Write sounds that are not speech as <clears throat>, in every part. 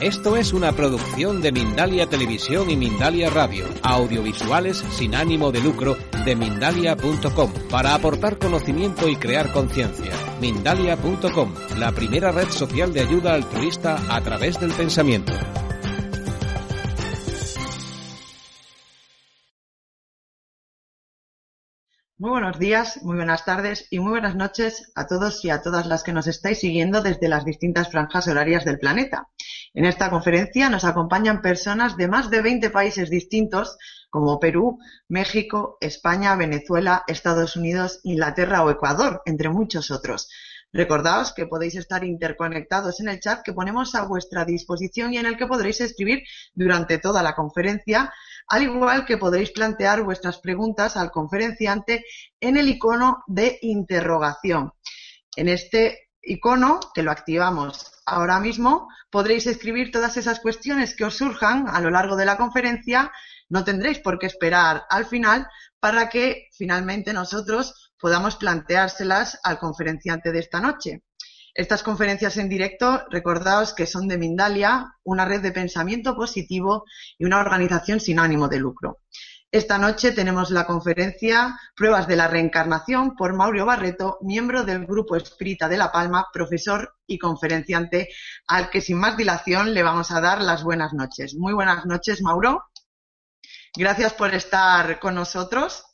Esto es una producción de Mindalia Televisión y Mindalia Radio, audiovisuales sin ánimo de lucro de mindalia.com, para aportar conocimiento y crear conciencia. Mindalia.com, la primera red social de ayuda altruista a través del pensamiento. Muy buenos días, muy buenas tardes y muy buenas noches a todos y a todas las que nos estáis siguiendo desde las distintas franjas horarias del planeta. En esta conferencia nos acompañan personas de más de 20 países distintos como Perú, México, España, Venezuela, Estados Unidos, Inglaterra o Ecuador, entre muchos otros. Recordaos que podéis estar interconectados en el chat que ponemos a vuestra disposición y en el que podréis escribir durante toda la conferencia, al igual que podréis plantear vuestras preguntas al conferenciante en el icono de interrogación. En este icono, que lo activamos ahora mismo, podréis escribir todas esas cuestiones que os surjan a lo largo de la conferencia. No tendréis por qué esperar al final para que finalmente nosotros podamos planteárselas al conferenciante de esta noche. Estas conferencias en directo, recordaos que son de Mindalia, una red de pensamiento positivo y una organización sin ánimo de lucro. Esta noche tenemos la conferencia Pruebas de la Reencarnación por Mauro Barreto, miembro del Grupo Espírita de La Palma, profesor y conferenciante, al que sin más dilación le vamos a dar las buenas noches. Muy buenas noches, Mauro. Gracias por estar con nosotros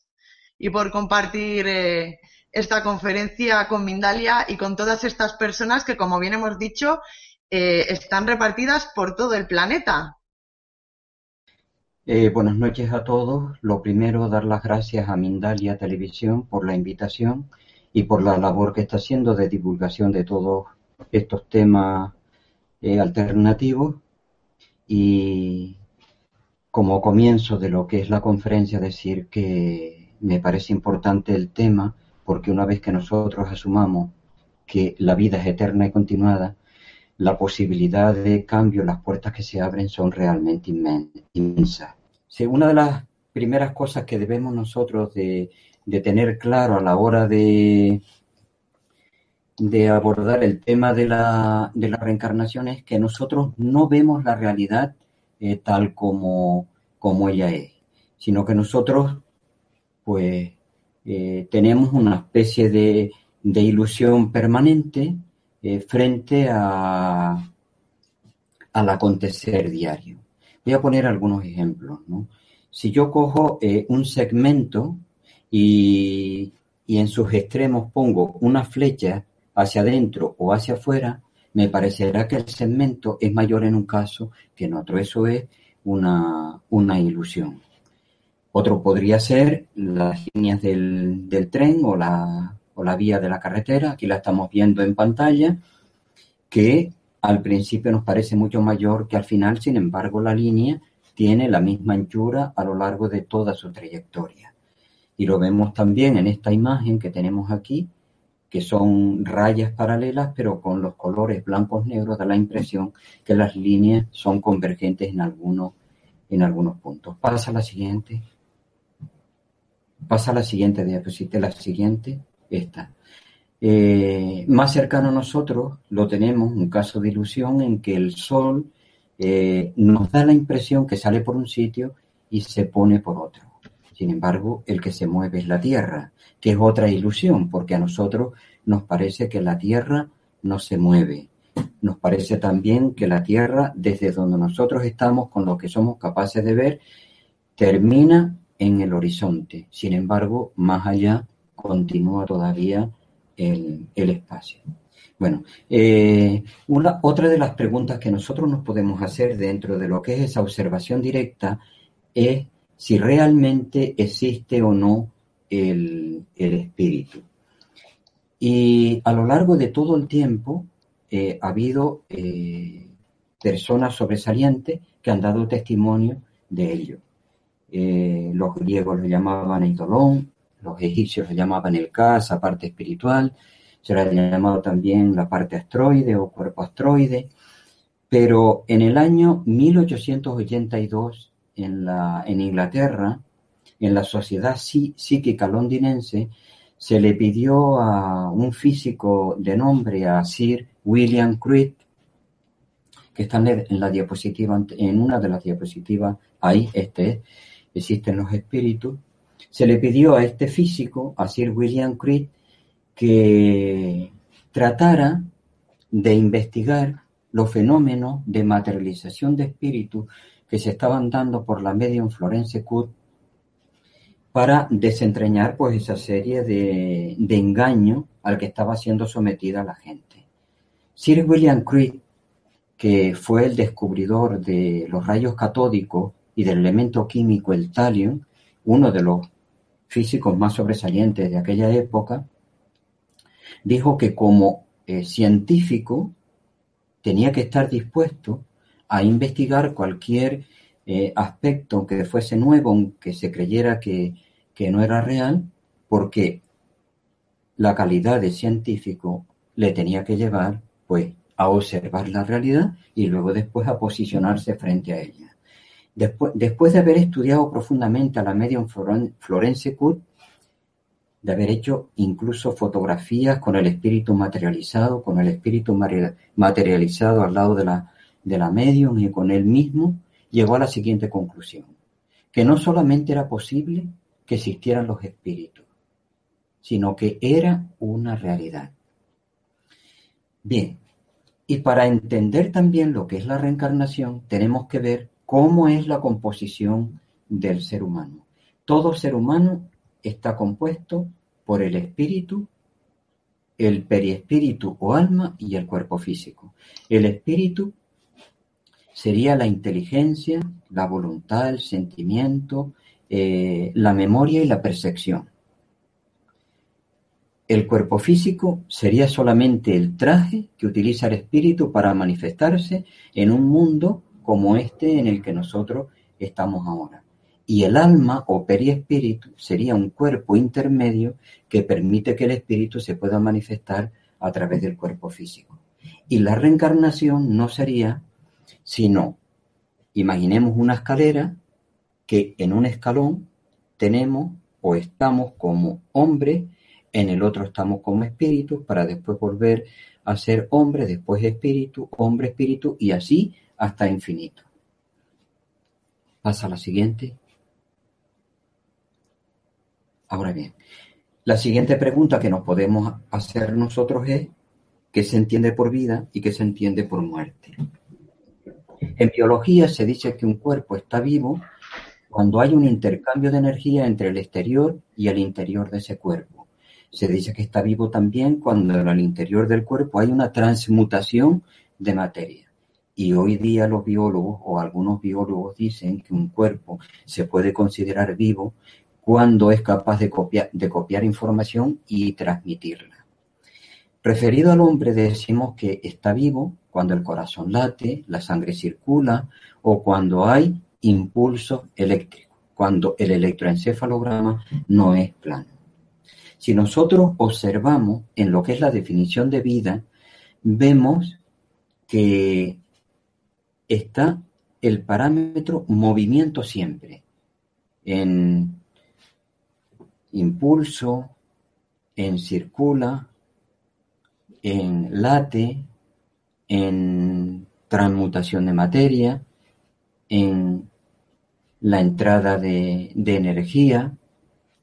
y por compartir eh, esta conferencia con Mindalia y con todas estas personas que, como bien hemos dicho, eh, están repartidas por todo el planeta. Eh, buenas noches a todos. Lo primero, dar las gracias a Mindalia Televisión por la invitación y por la labor que está haciendo de divulgación de todos estos temas eh, alternativos. Y como comienzo de lo que es la conferencia, decir que me parece importante el tema, porque una vez que nosotros asumamos que la vida es eterna y continuada, la posibilidad de cambio, las puertas que se abren son realmente inmensas. Una de las primeras cosas que debemos nosotros de, tener claro a la hora de, de abordar el tema de la, de la reencarnación es que nosotros no vemos la realidad eh, tal como, como ella es, sino que nosotros pues eh, tenemos una especie de, de ilusión permanente eh, frente a, al acontecer diario. Voy a poner algunos ejemplos. Si yo cojo eh, un segmento y, y en sus extremos pongo una flecha hacia adentro o hacia afuera, me parecerá que el segmento es mayor en un caso que en otro. Eso es una, una ilusión. Otro podría ser las líneas del, del tren o la, la vía de la carretera. Aquí la estamos viendo en pantalla, que al principio nos parece mucho mayor que al final, sin embargo, la línea tiene la misma anchura a lo largo de toda su trayectoria. Y lo vemos también en esta imagen que tenemos aquí, que son rayas paralelas, pero con los colores blancos negros da la impresión que las líneas son convergentes en algunos, en algunos puntos. Pasa la siguiente. Pasa la siguiente diapositiva, la siguiente, esta. Eh, más cercano a nosotros lo tenemos, un caso de ilusión en que el Sol eh, nos da la impresión que sale por un sitio y se pone por otro. Sin embargo, el que se mueve es la Tierra, que es otra ilusión, porque a nosotros nos parece que la Tierra no se mueve. Nos parece también que la Tierra, desde donde nosotros estamos, con lo que somos capaces de ver, termina en el horizonte. Sin embargo, más allá continúa todavía el, espacio. Bueno, eh, una, otra de las preguntas que nosotros nos podemos hacer dentro de lo que es esa observación directa es si realmente existe o no el, espíritu. Y a lo largo de todo el tiempo eh, ha habido eh, personas sobresalientes que han dado testimonio de ello. Los griegos lo llamaban Eidolón, los egipcios lo llamaban el Kas, la parte espiritual, se le ha llamado también la parte astroide o cuerpo astroide, pero en el año 1882 en, la, en Inglaterra, en la Sociedad Psíquica Londinense, se le pidió a un físico de nombre, a Sir William Creed, que está en la diapositiva, en una de las diapositivas, ahí, este existen los espíritus, se le pidió a este físico, a Sir William Creed, que tratara de investigar los fenómenos de materialización de espíritus que se estaban dando por la medium Florence Cook para desentrañar pues esa serie de, de engaño al que estaba siendo sometida la gente. Sir William Creed, que fue el descubridor de los rayos catódicos y del elemento químico el talium, uno de los físicos más sobresalientes de aquella época, dijo que como eh, científico tenía que estar dispuesto a investigar cualquier eh, aspecto que fuese nuevo, aunque se creyera que, que no era real, porque la calidad de científico le tenía que llevar pues a observar la realidad y luego después a posicionarse frente a ella. Después, de haber estudiado profundamente a la medium Florence Cook, de haber hecho incluso fotografías con el espíritu materializado, con el espíritu materializado al lado de la, de la medium y con él mismo, llegó a la siguiente conclusión, que no solamente era posible que existieran los espíritus, sino que era una realidad. Bien, y para entender también lo que es la reencarnación, tenemos que ver cómo es la composición del ser humano. Todo ser humano está compuesto por el espíritu, el periespíritu o alma y el cuerpo físico. El espíritu sería la inteligencia, la voluntad, el sentimiento, eh, la memoria y la percepción. El cuerpo físico sería solamente el traje que utiliza el espíritu para manifestarse en un mundo como este en el que nosotros estamos ahora y el alma o periespíritu sería un cuerpo intermedio que permite que el espíritu se pueda manifestar a través del cuerpo físico. Y la reencarnación no sería sino, imaginemos una escalera que en un escalón tenemos o estamos como hombre, en el otro estamos como espíritu, para después volver a ser hombre, después espíritu, hombre, espíritu, y así hasta infinito. Pasa a la siguiente. Ahora bien, la siguiente pregunta que nos podemos hacer nosotros es, ¿qué se entiende por vida y qué se entiende por muerte? En biología se dice que un cuerpo está vivo cuando hay un intercambio de energía entre el exterior y el interior de ese cuerpo. Se dice que está vivo también cuando en el interior del cuerpo hay una transmutación de materia. Y hoy día los biólogos o algunos biólogos dicen que un cuerpo se puede considerar vivo cuando es capaz de copiar, de copiar información y transmitirla. Referido al hombre decimos que está vivo cuando el corazón late, la sangre circula o cuando hay impulso eléctrico, cuando el electroencefalograma no es plano. Si nosotros observamos en lo que es la definición de vida, vemos que está el parámetro movimiento siempre. En impulso, en circula, en late, en transmutación de materia, en la entrada de, de, energía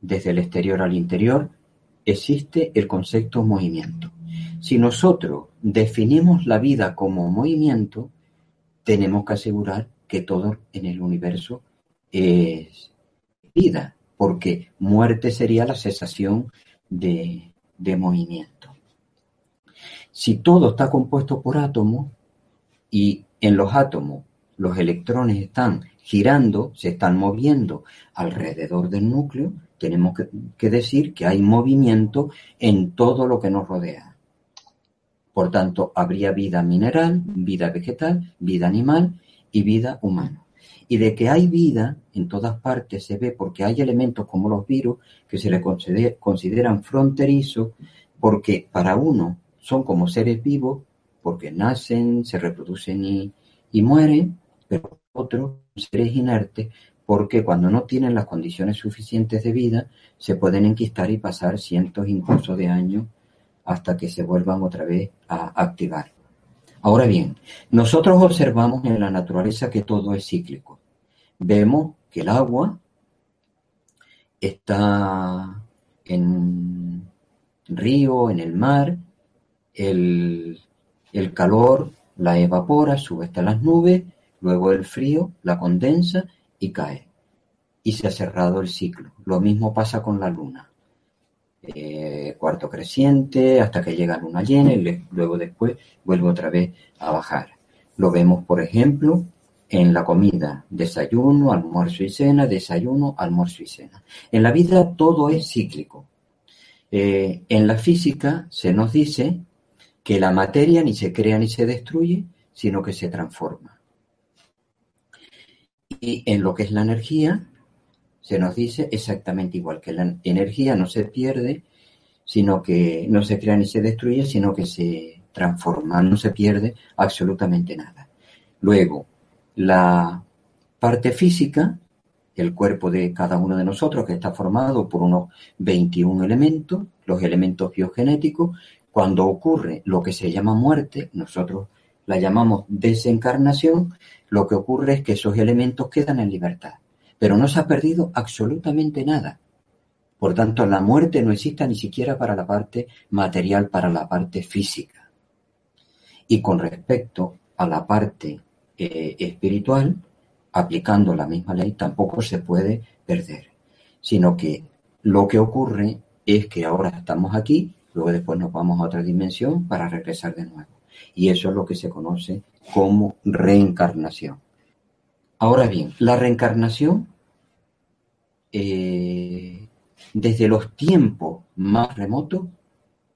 desde el exterior al interior, existe el concepto movimiento. Si nosotros definimos la vida como movimiento, tenemos que asegurar que todo en el universo es vida, porque muerte sería la cesación de, movimiento. Si todo está compuesto por átomos y en los átomos los electrones están girando, se están moviendo alrededor del núcleo, tenemos que, decir que hay movimiento en todo lo que nos rodea. Por tanto, habría vida mineral, vida vegetal, vida animal y vida humana. Y de que hay vida en todas partes se ve porque hay elementos como los virus que se le consideran fronterizos porque para uno son como seres vivos porque nacen, se reproducen y, mueren, pero otros seres inertes porque cuando no tienen las condiciones suficientes de vida se pueden enquistar y pasar cientos incluso de años hasta que se vuelvan otra vez a activar. Ahora bien, nosotros observamos en la naturaleza que todo es cíclico. Vemos que el agua está en río, en el mar, el, el calor la evapora, sube hasta las nubes, luego el frío la condensa y cae. Y se ha cerrado el ciclo. Lo mismo pasa con la luna. Eh, cuarto creciente hasta que llega luna llena y luego después vuelve otra vez a bajar. Lo vemos, por ejemplo, en la comida, desayuno, almuerzo y cena, desayuno, almuerzo y cena. En la vida todo es cíclico. Eh, en la física se nos dice que la materia ni se crea ni se destruye, sino que se transforma. Y en lo que es la energía, se nos dice exactamente igual, que la energía no se pierde, sino que no se crea ni se destruye, sino que se transforma, no se pierde absolutamente nada. Luego, la parte física, el cuerpo de cada uno de nosotros, que está formado por unos 21 elementos, los elementos biogenéticos, cuando ocurre lo que se llama muerte, nosotros la llamamos desencarnación, lo que ocurre es que esos elementos quedan en libertad pero no se ha perdido absolutamente nada. Por tanto, la muerte no existe ni siquiera para la parte material, para la parte física. Y con respecto a la parte eh, espiritual, aplicando la misma ley, tampoco se puede perder, sino que lo que ocurre es que ahora estamos aquí, luego después nos vamos a otra dimensión para regresar de nuevo. Y eso es lo que se conoce como reencarnación. Ahora bien, la reencarnación, eh, desde los tiempos más remotos,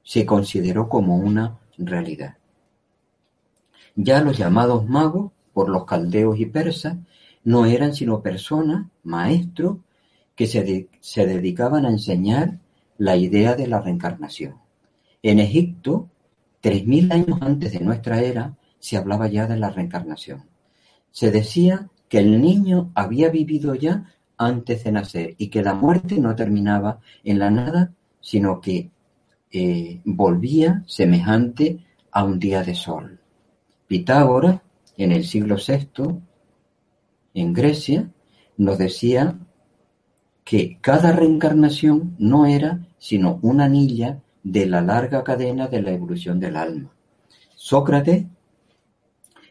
se consideró como una realidad. Ya los llamados magos, por los caldeos y persas, no eran sino personas, maestros, que se, se dedicaban a enseñar la idea de la reencarnación. En Egipto, tres mil años antes de nuestra era, se hablaba ya de la reencarnación. Se decía que el niño había vivido ya antes de nacer y que la muerte no terminaba en la nada, sino que eh, volvía semejante a un día de sol. Pitágoras, en el siglo VI, en Grecia, nos decía que cada reencarnación no era sino una anilla de la larga cadena de la evolución del alma. Sócrates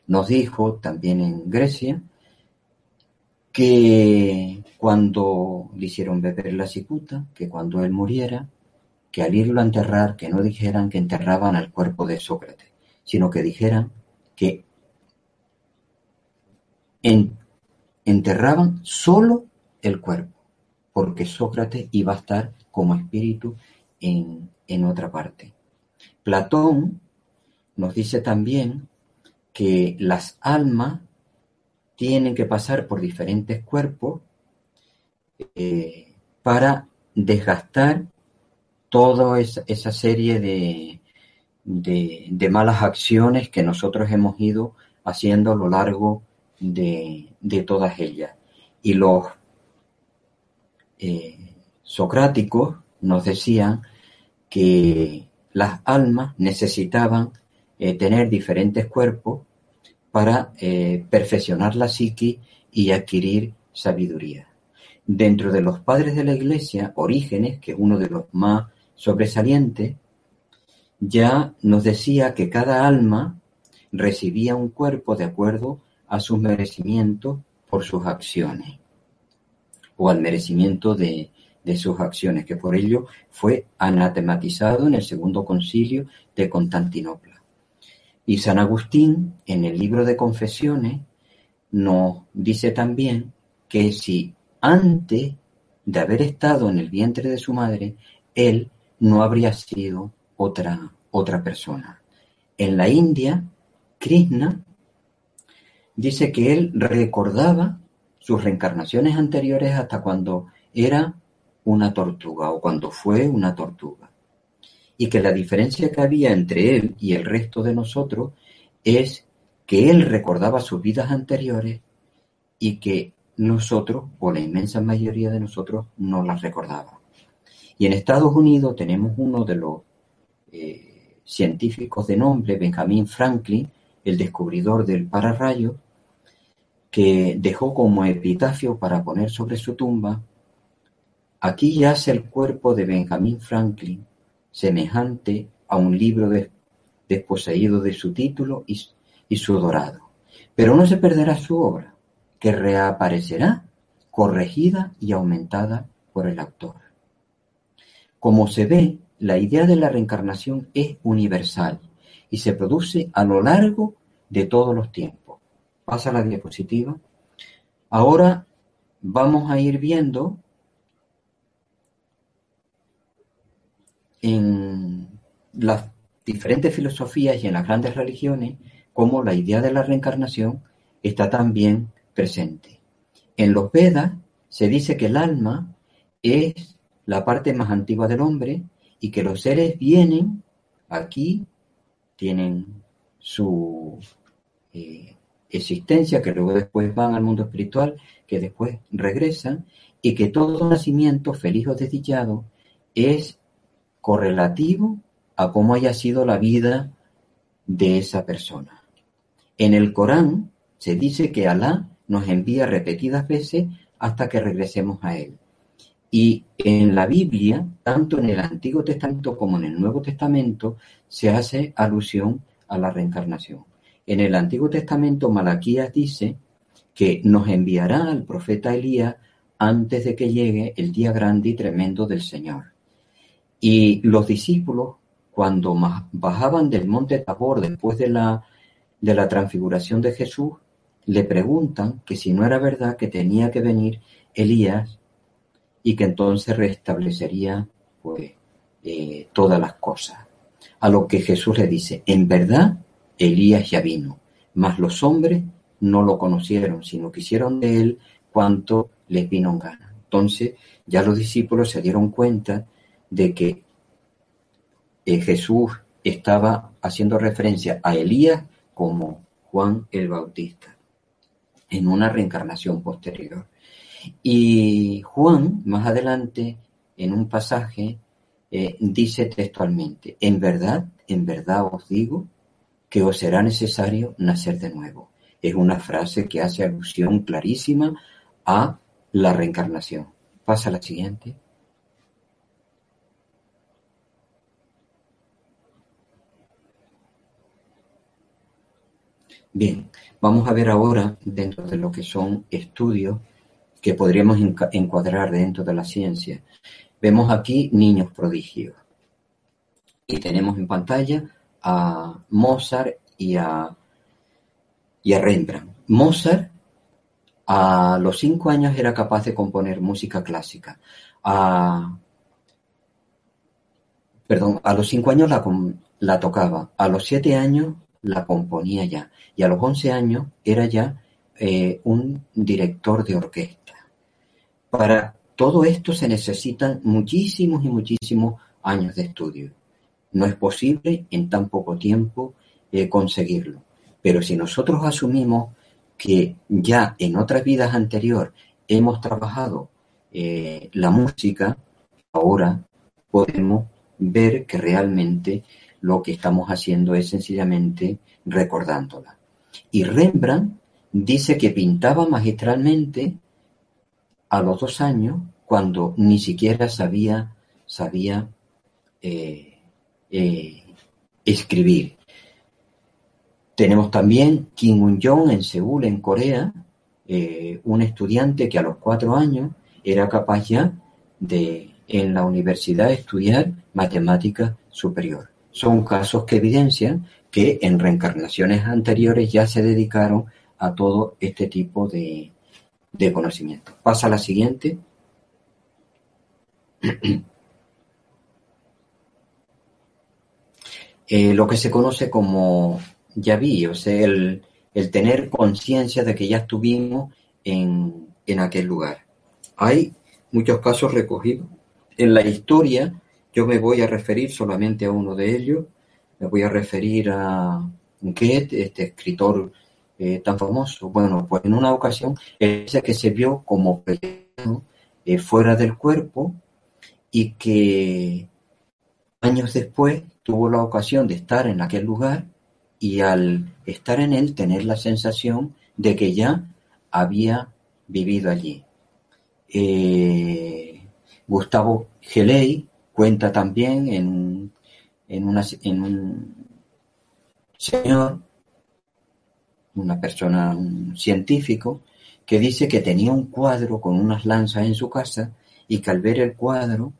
nos dijo también en Grecia que cuando le hicieron beber la cicuta, que cuando él muriera, que al irlo a enterrar, que no dijeran que enterraban al cuerpo de Sócrates, sino que dijeran que enterraban solo el cuerpo, porque Sócrates iba a estar como espíritu en, en otra parte. Platón nos dice también que las almas tienen que pasar por diferentes cuerpos eh, para desgastar toda esa, serie de, malas acciones que nosotros hemos ido haciendo a lo largo de, todas ellas. Y los eh, socráticos nos decían que las almas necesitaban eh, tener diferentes cuerpos para eh, perfeccionar la psique y adquirir sabiduría. Dentro de los padres de la Iglesia, Orígenes, que es uno de los más sobresalientes, ya nos decía que cada alma recibía un cuerpo de acuerdo a sus merecimientos por sus acciones, o al merecimiento de, de sus acciones, que por ello fue anatematizado en el segundo concilio de Constantinopla. Y San Agustín, en el libro de Confesiones, nos dice también que si antes de haber estado en el vientre de su madre, él no habría sido otra, otra persona. en la India, Krishna dice que él recordaba sus reencarnaciones anteriores hasta cuando era una tortuga o cuando fue una tortuga. Y que la diferencia que había entre él y el resto de nosotros es que él recordaba sus vidas anteriores y que nosotros, o la inmensa mayoría de nosotros, no las recordaba. Y en Estados Unidos tenemos uno de los eh, científicos de nombre, Benjamin Franklin, el descubridor del pararrayo, que dejó como epitafio para poner sobre su tumba, aquí yace el cuerpo de Benjamin Franklin, semejante a un libro desposeído de su título y, su dorado. Pero no se perderá su obra, que reaparecerá corregida y aumentada por el autor. Como se ve, la idea de la reencarnación es universal y se produce a lo largo de todos los tiempos. Pasa la diapositiva. Ahora vamos a ir viendo en las diferentes filosofías y en las grandes religiones cómo la idea de la reencarnación está también presente. En los Vedas se dice que el alma es la parte más antigua del hombre y que los seres vienen aquí, tienen su eh, existencia, que luego después van al mundo espiritual, que después regresan, y que todo nacimiento, feliz o desdichado, es correlativo a cómo haya sido la vida de esa persona. En el Corán se dice que Alá nos envía repetidas veces hasta que regresemos a Él. Y en la Biblia, tanto en el Antiguo Testamento como en el Nuevo Testamento, se hace alusión a la reencarnación. En el Antiguo Testamento, Malaquías dice que nos enviará al profeta Elías antes de que llegue el día grande y tremendo del Señor. Y los discípulos, cuando bajaban del monte Tabor después de la, de la transfiguración de Jesús, le preguntan que si no era verdad que tenía que venir Elías y que entonces restablecería pues eh, todas las cosas. A lo que Jesús le dice, en verdad Elías ya vino, mas los hombres no lo conocieron, sino que hicieron de él cuanto les vino en gana. Entonces ya los discípulos se dieron cuenta de que eh, Jesús estaba haciendo referencia a Elías como Juan el Bautista en una reencarnación posterior. Y Juan, más adelante, en un pasaje, eh, dice textualmente, en verdad, en verdad os digo, que os será necesario nacer de nuevo. Es una frase que hace alusión clarísima a la reencarnación. Pasa la siguiente. Bien, vamos a ver ahora dentro de lo que son estudios que podríamos encuadrar dentro de la ciencia. Vemos aquí niños prodigios. Y tenemos en pantalla a Mozart y a, y a Rembrandt. Mozart a los cinco años era capaz de componer música clásica. A, perdón, a los cinco años la, la tocaba. A los siete años la componía ya. Y a los once años era ya eh, un director de orquesta. Para todo esto se necesitan muchísimos y muchísimos años de estudio. No es posible en tan poco tiempo eh, conseguirlo. Pero si nosotros asumimos que ya en otras vidas anteriores hemos trabajado eh, la música, ahora podemos ver que realmente lo que estamos haciendo es sencillamente recordándola. Y Rembrandt dice que pintaba magistralmente a los dos años cuando ni siquiera sabía, eh, eh, escribir. Tenemos también Kim Un-jong en Seúl, en Corea, eh, un estudiante que a los cuatro años era capaz ya de en la universidad estudiar matemática superior. Son casos que evidencian que en reencarnaciones anteriores ya se dedicaron a todo este tipo de, de conocimiento. Pasa a la siguiente. <clears throat> eh, lo que se conoce como ya vi, o sea, el, tener conciencia de que ya estuvimos en, en aquel lugar. Hay muchos casos recogidos. En la historia, yo me voy a referir solamente a uno de ellos, me voy a referir a Goethe, este escritor eh, tan famoso. Bueno, pues en una ocasión, dice que se vio como eh, fuera del cuerpo y que años después tuvo la ocasión de estar en aquel lugar y al estar en él tener la sensación de que ya había vivido allí. Eh, Gustavo Geley cuenta también en, en, una, en un señor, una persona, un científico, que dice que tenía un cuadro con unas lanzas en su casa y que al ver el cuadro,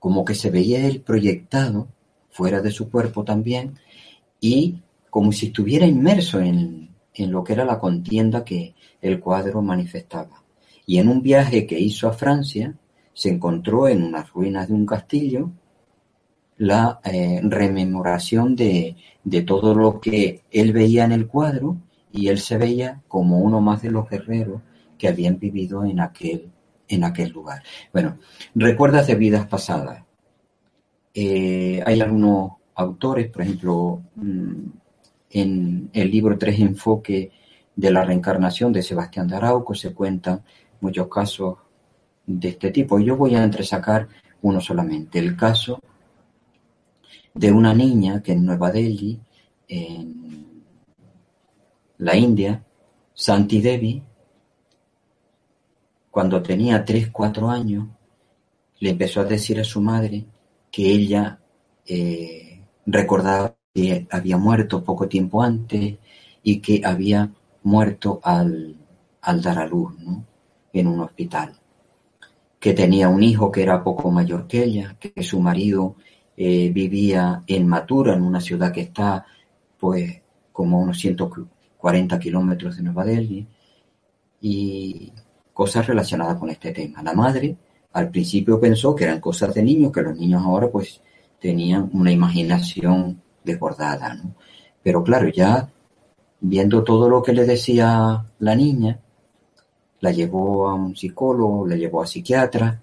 como que se veía él proyectado fuera de su cuerpo también y como si estuviera inmerso en, en lo que era la contienda que el cuadro manifestaba. Y en un viaje que hizo a Francia, se encontró en unas ruinas de un castillo la eh, rememoración de, de, todo lo que él veía en el cuadro y él se veía como uno más de los guerreros que habían vivido en aquel, en aquel lugar. Bueno, recuerdas de vidas pasadas. Eh, hay algunos autores, por ejemplo, mm, en el libro Tres Enfoques de la Reencarnación de Sebastián de Arauco se cuentan muchos casos de este tipo. Yo voy a entresacar uno solamente, el caso de una niña que en Nueva Delhi, en la India, Santi Devi, cuando tenía 3, 4 años, le empezó a decir a su madre que ella eh, recordaba que había muerto poco tiempo antes y que había muerto al, al dar a luz en un hospital. Que tenía un hijo que era poco mayor que ella, que su marido eh, vivía en Matura, en una ciudad que está pues como unos 140 kilómetros de Nueva Delhi, y cosas relacionadas con este tema. La madre al principio pensó que eran cosas de niños, que los niños ahora pues tenían una imaginación desbordada, ¿no? Pero claro, ya viendo todo lo que le decía la niña, la llevó a un psicólogo, la llevó a psiquiatra,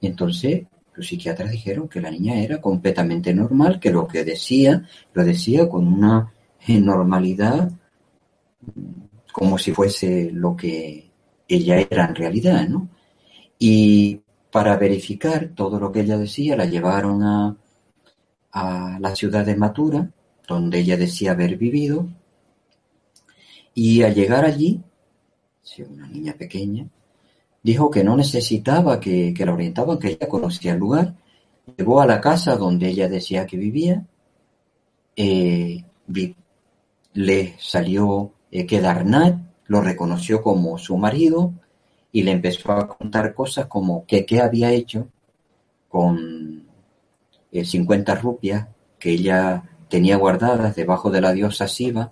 entonces los psiquiatras dijeron que la niña era completamente normal, que lo que decía, lo decía con una normalidad, como si fuese lo que ella era en realidad, ¿no? Y para verificar todo lo que ella decía, la llevaron a, a la ciudad de Matura, donde ella decía haber vivido, y al llegar allí, una niña pequeña, dijo que no necesitaba que, la orientaban, que ella conocía el lugar, llegó a la casa donde ella decía que vivía, eh, le salió eh, que Darnat lo reconoció como su marido y le empezó a contar cosas como que qué había hecho con 50 eh, rupias que ella tenía guardadas debajo de la diosa Siva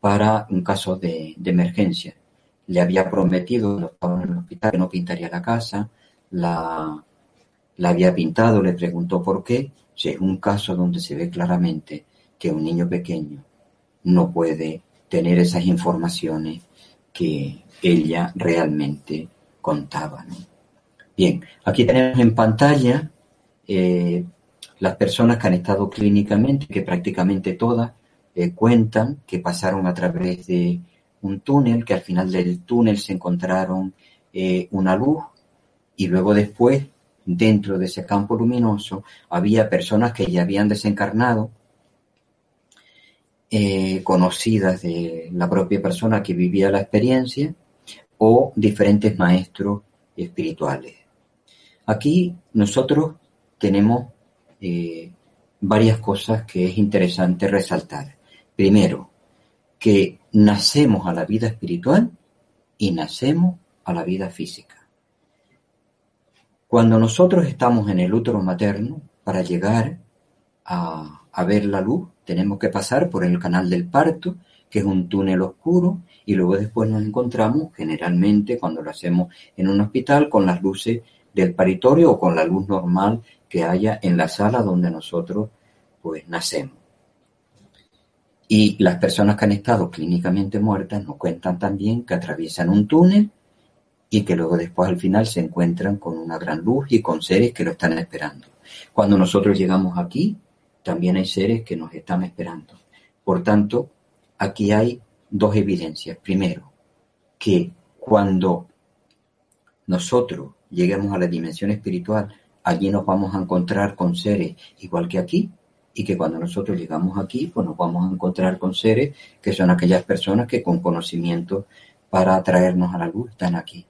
para un caso de, emergencia. Le había prometido estaba en el hospital que no pintaría la casa, la, la había pintado, le preguntó por qué. Si es un caso donde se ve claramente que un niño pequeño no puede tener esas informaciones que ella realmente contaba. Bien, aquí tenemos en pantalla eh, las personas que han estado clínicamente, que prácticamente todas eh, cuentan que pasaron a través de un túnel, que al final del túnel se encontraron eh, una luz y luego después, dentro de ese campo luminoso, había personas que ya habían desencarnado, eh, conocidas de la propia persona que vivía la experiencia o diferentes maestros espirituales. Aquí nosotros tenemos varias cosas que es interesante resaltar. Primero, que nacemos a la vida espiritual y nacemos a la vida física. Cuando nosotros estamos en el útero materno, para llegar a, ver la luz, tenemos que pasar por el canal del parto, que es un túnel oscuro, y luego después nos encontramos, generalmente cuando lo hacemos en un hospital, con las luces del paritorio o con la luz normal que haya en la sala donde nosotros pues nacemos. Y las personas que han estado clínicamente muertas nos cuentan también que atraviesan un túnel y que luego después al final se encuentran con una gran luz y con seres que lo están esperando. Cuando nosotros llegamos aquí, también hay seres que nos están esperando. Por tanto, aquí hay dos evidencias. Primero, que cuando nosotros lleguemos a la dimensión espiritual, allí nos vamos a encontrar con seres igual que aquí, y que cuando nosotros llegamos aquí, pues nos vamos a encontrar con seres que son aquellas personas que con conocimiento para atraernos a la luz están aquí.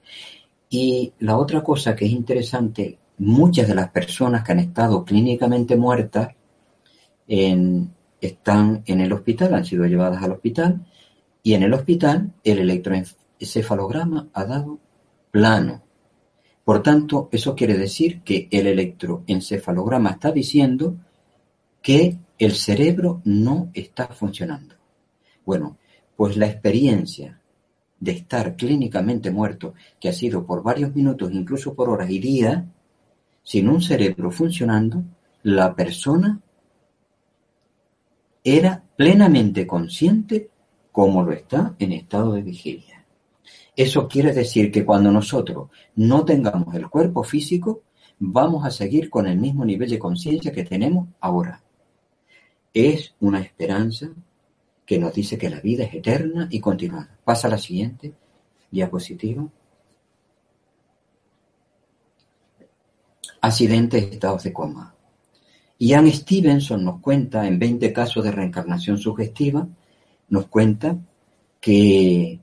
Y la otra cosa que es interesante, muchas de las personas que han estado clínicamente muertas están en el hospital, han sido llevadas al hospital, y en el hospital el electroencefalograma ha dado plano. Por tanto, eso quiere decir que el electroencefalograma está diciendo que el cerebro no está funcionando. Bueno, pues la experiencia de estar clínicamente muerto, que ha sido por varios minutos, incluso por horas y días, sin un cerebro funcionando, la persona era plenamente consciente como lo está en estado de vigilia. Eso quiere decir que cuando nosotros no tengamos el cuerpo físico, vamos a seguir con el mismo nivel de conciencia que tenemos ahora es una esperanza que nos dice que la vida es eterna y continuada. Pasa a la siguiente diapositiva. Accidentes, estados de coma. Ian Stevenson nos cuenta, en 20 casos de reencarnación sugestiva, nos cuenta que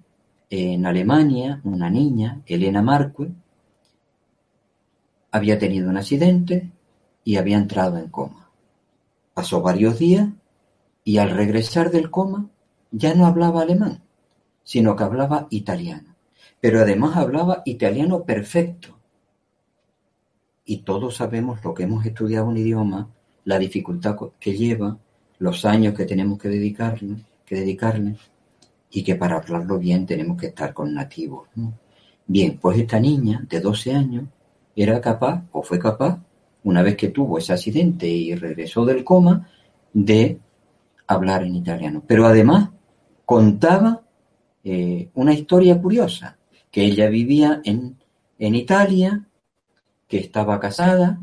en Alemania una niña, Elena Marque, había tenido un accidente y había entrado en coma. Pasó varios días y al regresar del coma ya no hablaba alemán, sino que hablaba italiano. Pero además hablaba italiano perfecto. Y todos sabemos lo que hemos estudiado un idioma, la dificultad que lleva, los años que tenemos que dedicarle, que dedicarle y que para hablarlo bien tenemos que estar con nativos. Bien, pues esta niña de 12 años era capaz o fue capaz una vez que tuvo ese accidente y regresó del coma, de hablar en italiano. Pero además contaba eh, una historia curiosa, que ella vivía en, en Italia, que estaba casada,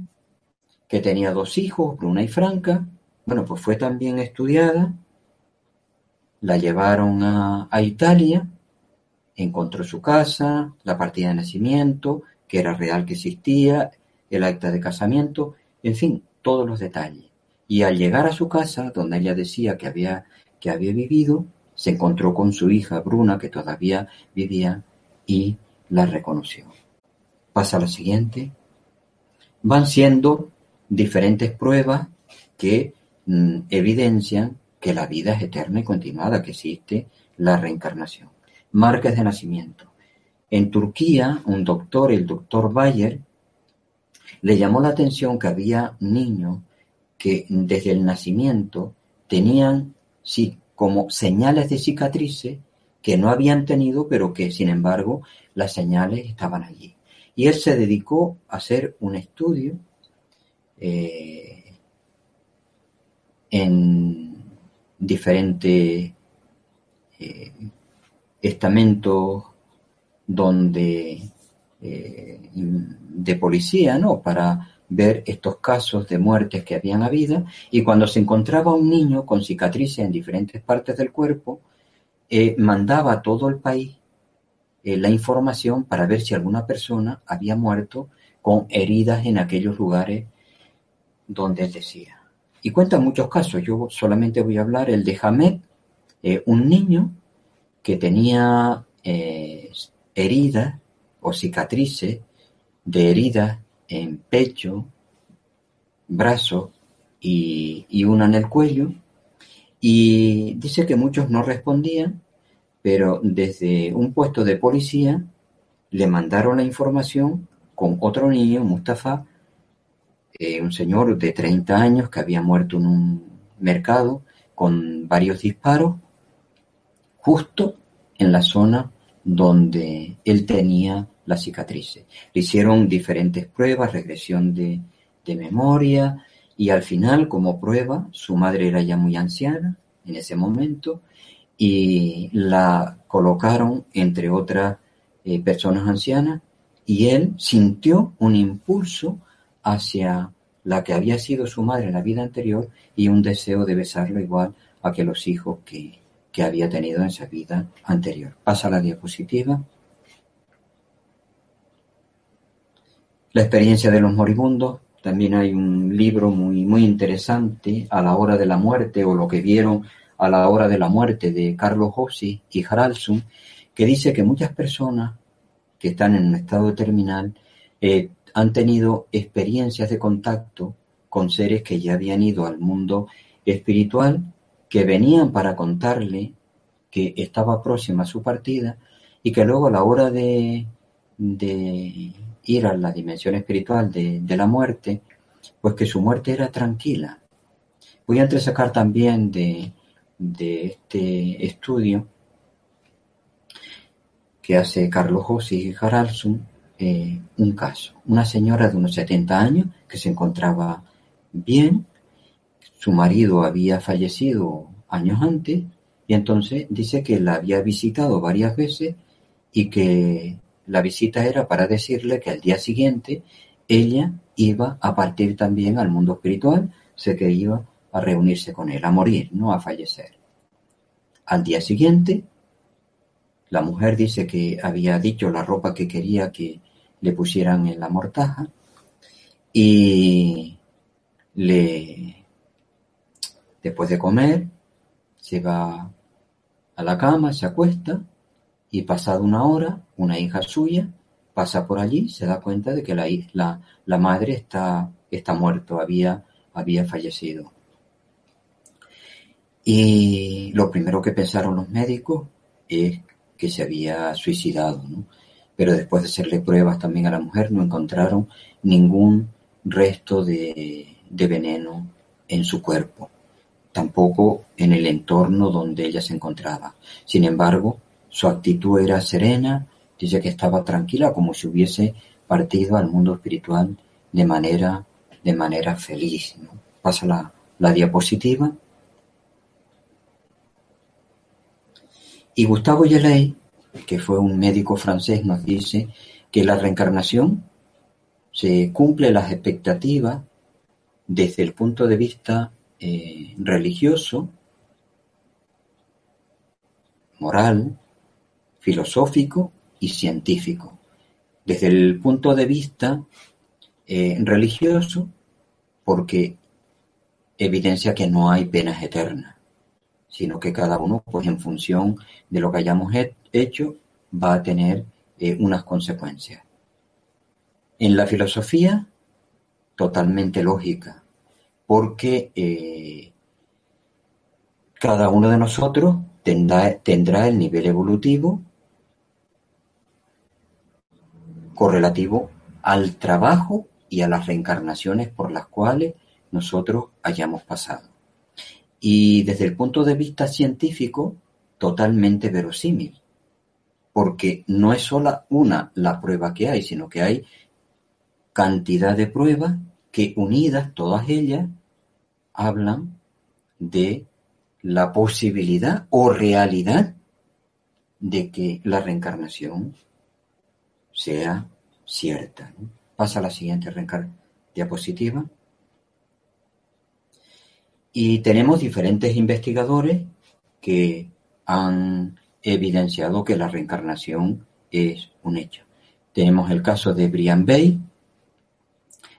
que tenía dos hijos, Bruna y Franca. Bueno, pues fue también estudiada, la llevaron a, a Italia, encontró su casa, la partida de nacimiento, que era real que existía, el acta de casamiento, en fin, todos los detalles. Y al llegar a su casa, donde ella decía que había, que había vivido, se encontró con su hija Bruna, que todavía vivía, y la reconoció. Pasa a la siguiente. Van siendo diferentes pruebas que mm, evidencian que la vida es eterna y continuada, que existe la reencarnación. Marcas de nacimiento. En Turquía, un doctor, el doctor Bayer, le llamó la atención que había niños que desde el nacimiento tenían sí, como señales de cicatrices que no habían tenido, pero que sin embargo las señales estaban allí. Y él se dedicó a hacer un estudio eh, en diferentes eh, estamentos donde eh, de policía, ¿no? Para ver estos casos de muertes que habían habido y cuando se encontraba un niño con cicatrices en diferentes partes del cuerpo, eh, mandaba a todo el país eh, la información para ver si alguna persona había muerto con heridas en aquellos lugares donde él decía. Y cuenta muchos casos, yo solamente voy a hablar el de Hamed, un niño que tenía heridas o cicatrices de heridas en pecho, brazo y, una en el cuello. Y dice que muchos no respondían, pero desde un puesto de policía le mandaron la información con otro niño, Mustafa, eh, un señor de 30 años que había muerto en un mercado con varios disparos, justo en la zona donde él tenía las cicatrices. Le hicieron diferentes pruebas, regresión de, memoria y al final, como prueba, su madre era ya muy anciana en ese momento y la colocaron entre otras eh, personas ancianas y él sintió un impulso hacia la que había sido su madre en la vida anterior y un deseo de besarlo igual a que los hijos que, que había tenido en esa vida anterior. Pasa la diapositiva. La experiencia de los moribundos. También hay un libro muy, muy interesante, A la hora de la muerte, o lo que vieron a la hora de la muerte, de Carlos Hossi y Haraldson, que dice que muchas personas que están en un estado terminal eh, han tenido experiencias de contacto con seres que ya habían ido al mundo espiritual, que venían para contarle que estaba próxima a su partida y que luego a la hora de, de ir a la dimensión espiritual de, la muerte, pues que su muerte era tranquila. Voy a entresacar también de, este estudio que hace Carlos José Haraldson eh, un caso. Una señora de unos 70 años que se encontraba bien, su marido había fallecido años antes y entonces dice que la había visitado varias veces y que la visita era para decirle que al día siguiente ella iba a partir también al mundo espiritual, sé que iba a reunirse con él, a morir, no a fallecer. Al día siguiente, la mujer dice que había dicho la ropa que quería que le pusieran en la mortaja y le después de comer se va a la cama, se acuesta y pasada una hora una hija suya pasa por allí, se da cuenta de que la, la, la madre está, está muerto, había, había fallecido. Y lo primero que pensaron los médicos es que se había suicidado, ¿no? pero después de hacerle pruebas también a la mujer no encontraron ningún resto de, veneno en su cuerpo, tampoco en el entorno donde ella se encontraba. Sin embargo, su actitud era serena, dice que estaba tranquila como si hubiese partido al mundo espiritual de manera, de manera feliz. Pasa la, la diapositiva. Y Gustavo Yeley que fue un médico francés, nos dice que la reencarnación se cumple las expectativas desde el punto de vista eh, religioso, moral, filosófico y científico. Desde el punto de vista eh, religioso, porque evidencia que no hay penas eternas sino que cada uno, pues en función de lo que hayamos hecho, va a tener eh, unas consecuencias. En la filosofía, totalmente lógica, porque eh, cada uno de nosotros tendrá, tendrá el nivel evolutivo correlativo al trabajo y a las reencarnaciones por las cuales nosotros hayamos pasado. Y desde el punto de vista científico totalmente verosímil, porque no es sola una la prueba que hay, sino que hay cantidad de pruebas que unidas, todas ellas, hablan de la posibilidad o realidad de que la reencarnación sea cierta. Pasa a la siguiente diapositiva. Y tenemos diferentes investigadores que han evidenciado que la reencarnación es un hecho. Tenemos el caso de Brian Bay,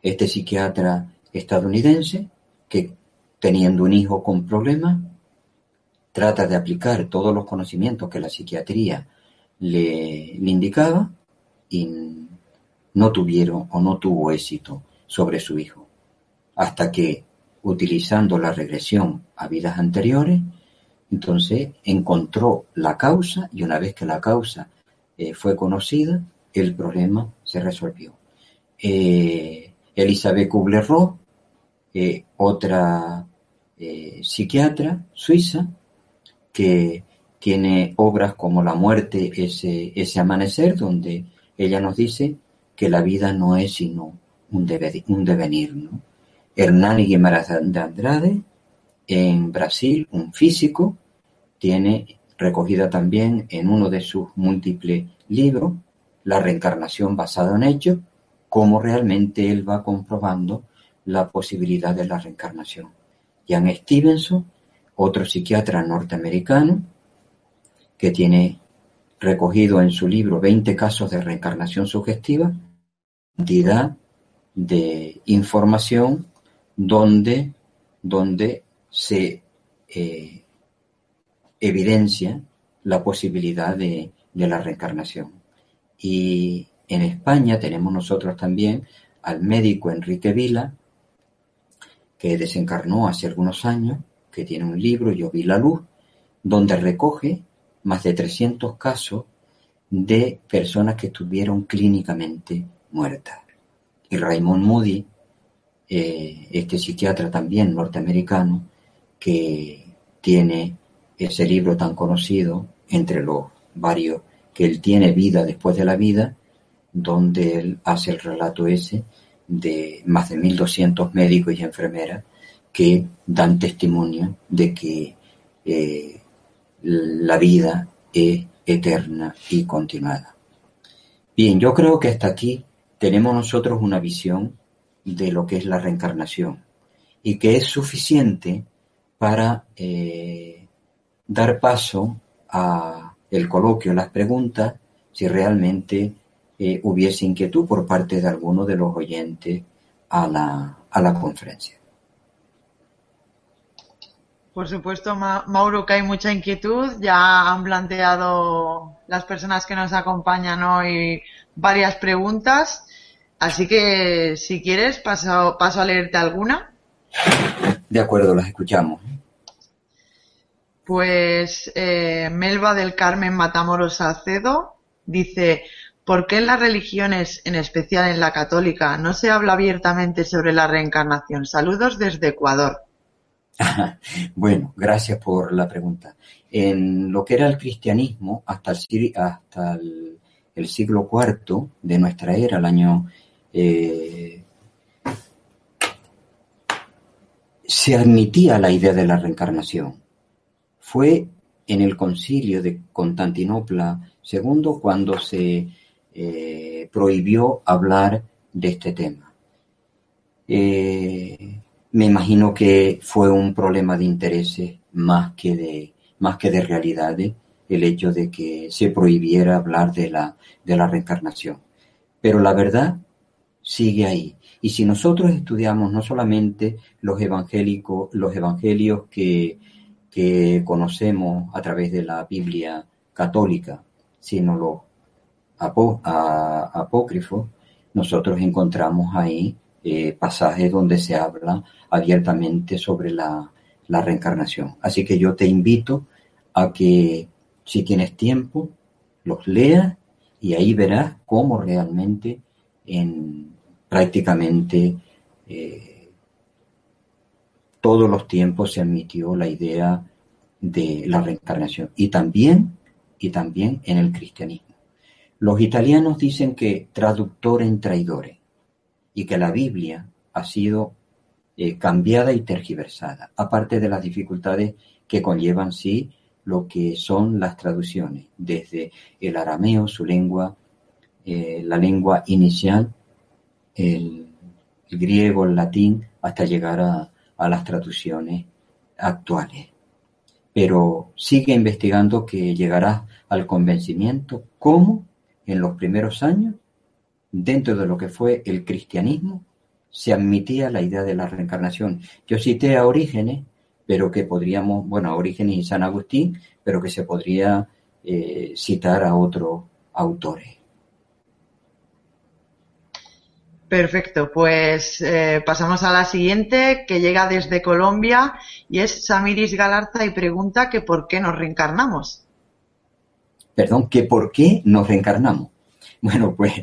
este psiquiatra estadounidense que teniendo un hijo con problemas, trata de aplicar todos los conocimientos que la psiquiatría le, le indicaba y no tuvieron o no tuvo éxito sobre su hijo. Hasta que utilizando la regresión a vidas anteriores, entonces encontró la causa y una vez que la causa eh, fue conocida, el problema se resolvió. Eh, Elizabeth Kubler-Ross, eh, otra psiquiatra suiza, que tiene obras como La muerte, ese, ese amanecer, donde ella nos dice que la vida no es sino un, un devenir, ¿no? Hernán Guimarães de Andrade, en Brasil, un físico, tiene recogida también en uno de sus múltiples libros, la reencarnación basada en hechos, cómo realmente él va comprobando la posibilidad de la reencarnación. Jan Stevenson, otro psiquiatra norteamericano, que tiene recogido en su libro 20 casos de reencarnación sugestiva, cantidad de información donde, donde se eh, evidencia la posibilidad de, de la reencarnación. Y en España tenemos nosotros también al médico Enrique Vila, que desencarnó hace algunos años, que tiene un libro, Yo vi la luz, donde recoge más de 300 casos de personas que estuvieron clínicamente muertas. Y Raymond Moody, eh, este psiquiatra también norteamericano, que tiene ese libro tan conocido entre los varios que él tiene vida después de la vida, donde él hace el relato ese de más de 1.200 médicos y enfermeras que dan testimonio de que eh, la vida es eterna y continuada. Bien, yo creo que hasta aquí tenemos nosotros una visión de lo que es la reencarnación y que es suficiente para eh, dar paso a el coloquio, las preguntas, si realmente eh, hubiese inquietud por parte de alguno de los oyentes a la, a la conferencia. Por supuesto, Mauro, que hay mucha inquietud. Ya han planteado las personas que nos acompañan hoy varias preguntas. Así que, si quieres, paso, paso a leerte alguna. De acuerdo, las escuchamos. Pues eh, Melba del Carmen Matamoros Salcedo dice, ¿por qué en las religiones, en especial en la católica, no se habla abiertamente sobre la reencarnación? Saludos desde Ecuador. <laughs> bueno, gracias por la pregunta. En lo que era el cristianismo hasta el, hasta el, siglo IV de nuestra era, el año... Eh, se admitía la idea de la reencarnación. Fue en el concilio de Constantinopla II cuando se eh, prohibió hablar de este tema. Eh, me imagino que fue un problema de intereses más que de, más que de realidades el hecho de que se prohibiera hablar de la, de la reencarnación. Pero la verdad sigue ahí. Y si nosotros estudiamos no solamente los evangélicos, los evangelios que, que conocemos a través de la Biblia católica, sino los apócrifos, nosotros encontramos ahí eh, pasajes donde se habla abiertamente sobre la, reencarnación. Así que yo te invito a que si tienes tiempo, los leas y ahí verás cómo realmente en prácticamente eh, todos los tiempos se admitió la idea de la reencarnación y también y también en el cristianismo. Los italianos dicen que traductor en traidores y que la Biblia ha sido eh, cambiada y tergiversada, aparte de las dificultades que conllevan sí lo que son las traducciones, desde el arameo, su lengua, eh, la lengua inicial, el, griego, el latín, hasta llegar a, a las traducciones actuales. Pero sigue investigando que llegará al convencimiento cómo en los primeros años dentro de lo que fue el cristianismo, se admitía la idea de la reencarnación. Yo cité a Orígenes, pero que podríamos, bueno, a Orígenes y San Agustín, pero que se podría eh, citar a otros autores. Perfecto, pues eh, pasamos a la siguiente que llega desde Colombia y es Samiris Galarza y pregunta que por qué nos reencarnamos. Perdón, que por qué nos reencarnamos. <laughs> Bueno, pues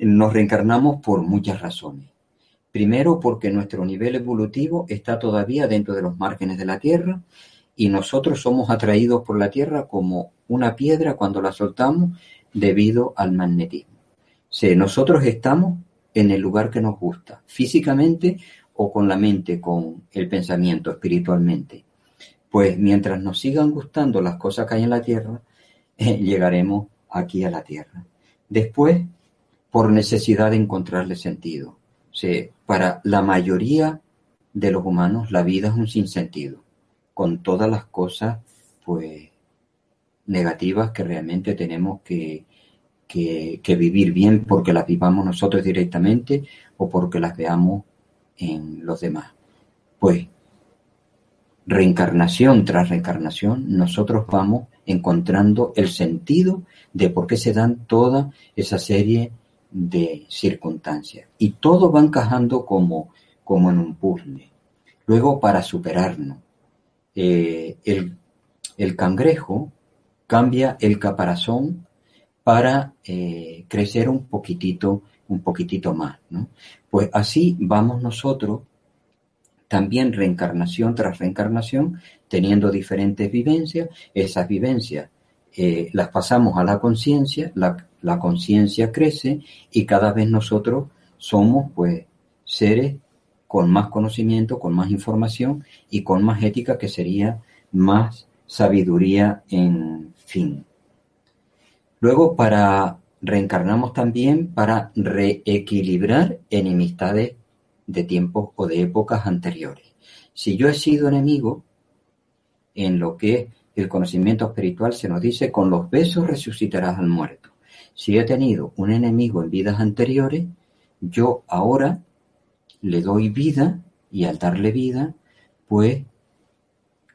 nos reencarnamos por muchas razones. Primero, porque nuestro nivel evolutivo está todavía dentro de los márgenes de la Tierra y nosotros somos atraídos por la Tierra como una piedra cuando la soltamos debido al magnetismo. nosotros estamos en el lugar que nos gusta, físicamente o con la mente, con el pensamiento espiritualmente. Pues mientras nos sigan gustando las cosas que hay en la tierra, <laughs> llegaremos aquí a la tierra. Después, por necesidad de encontrarle sentido. para la mayoría de los humanos, la vida es un sinsentido, con todas las cosas, pues, negativas que realmente tenemos que, que, vivir bien porque las vivamos nosotros directamente o porque las veamos en los demás. Pues reencarnación tras reencarnación, nosotros vamos encontrando el sentido de por qué se dan toda esa serie de circunstancias. Y todo va encajando como, como en un puzzle. Luego, para superarnos, eh, el, el, cangrejo cambia el caparazón para eh, crecer un poquitito, un poquitito más, ¿no? Pues así vamos nosotros también reencarnación tras reencarnación, teniendo diferentes vivencias, esas vivencias eh, las pasamos a la conciencia, la, la conciencia crece y cada vez nosotros somos pues seres con más conocimiento, con más información y con más ética que sería más sabiduría en fin. Luego, para reencarnamos también para reequilibrar enemistades de tiempos o de épocas anteriores. Si yo he sido enemigo, en lo que el conocimiento espiritual se nos dice, con los besos resucitarás al muerto. Si he tenido un enemigo en vidas anteriores, yo ahora le doy vida y al darle vida, pues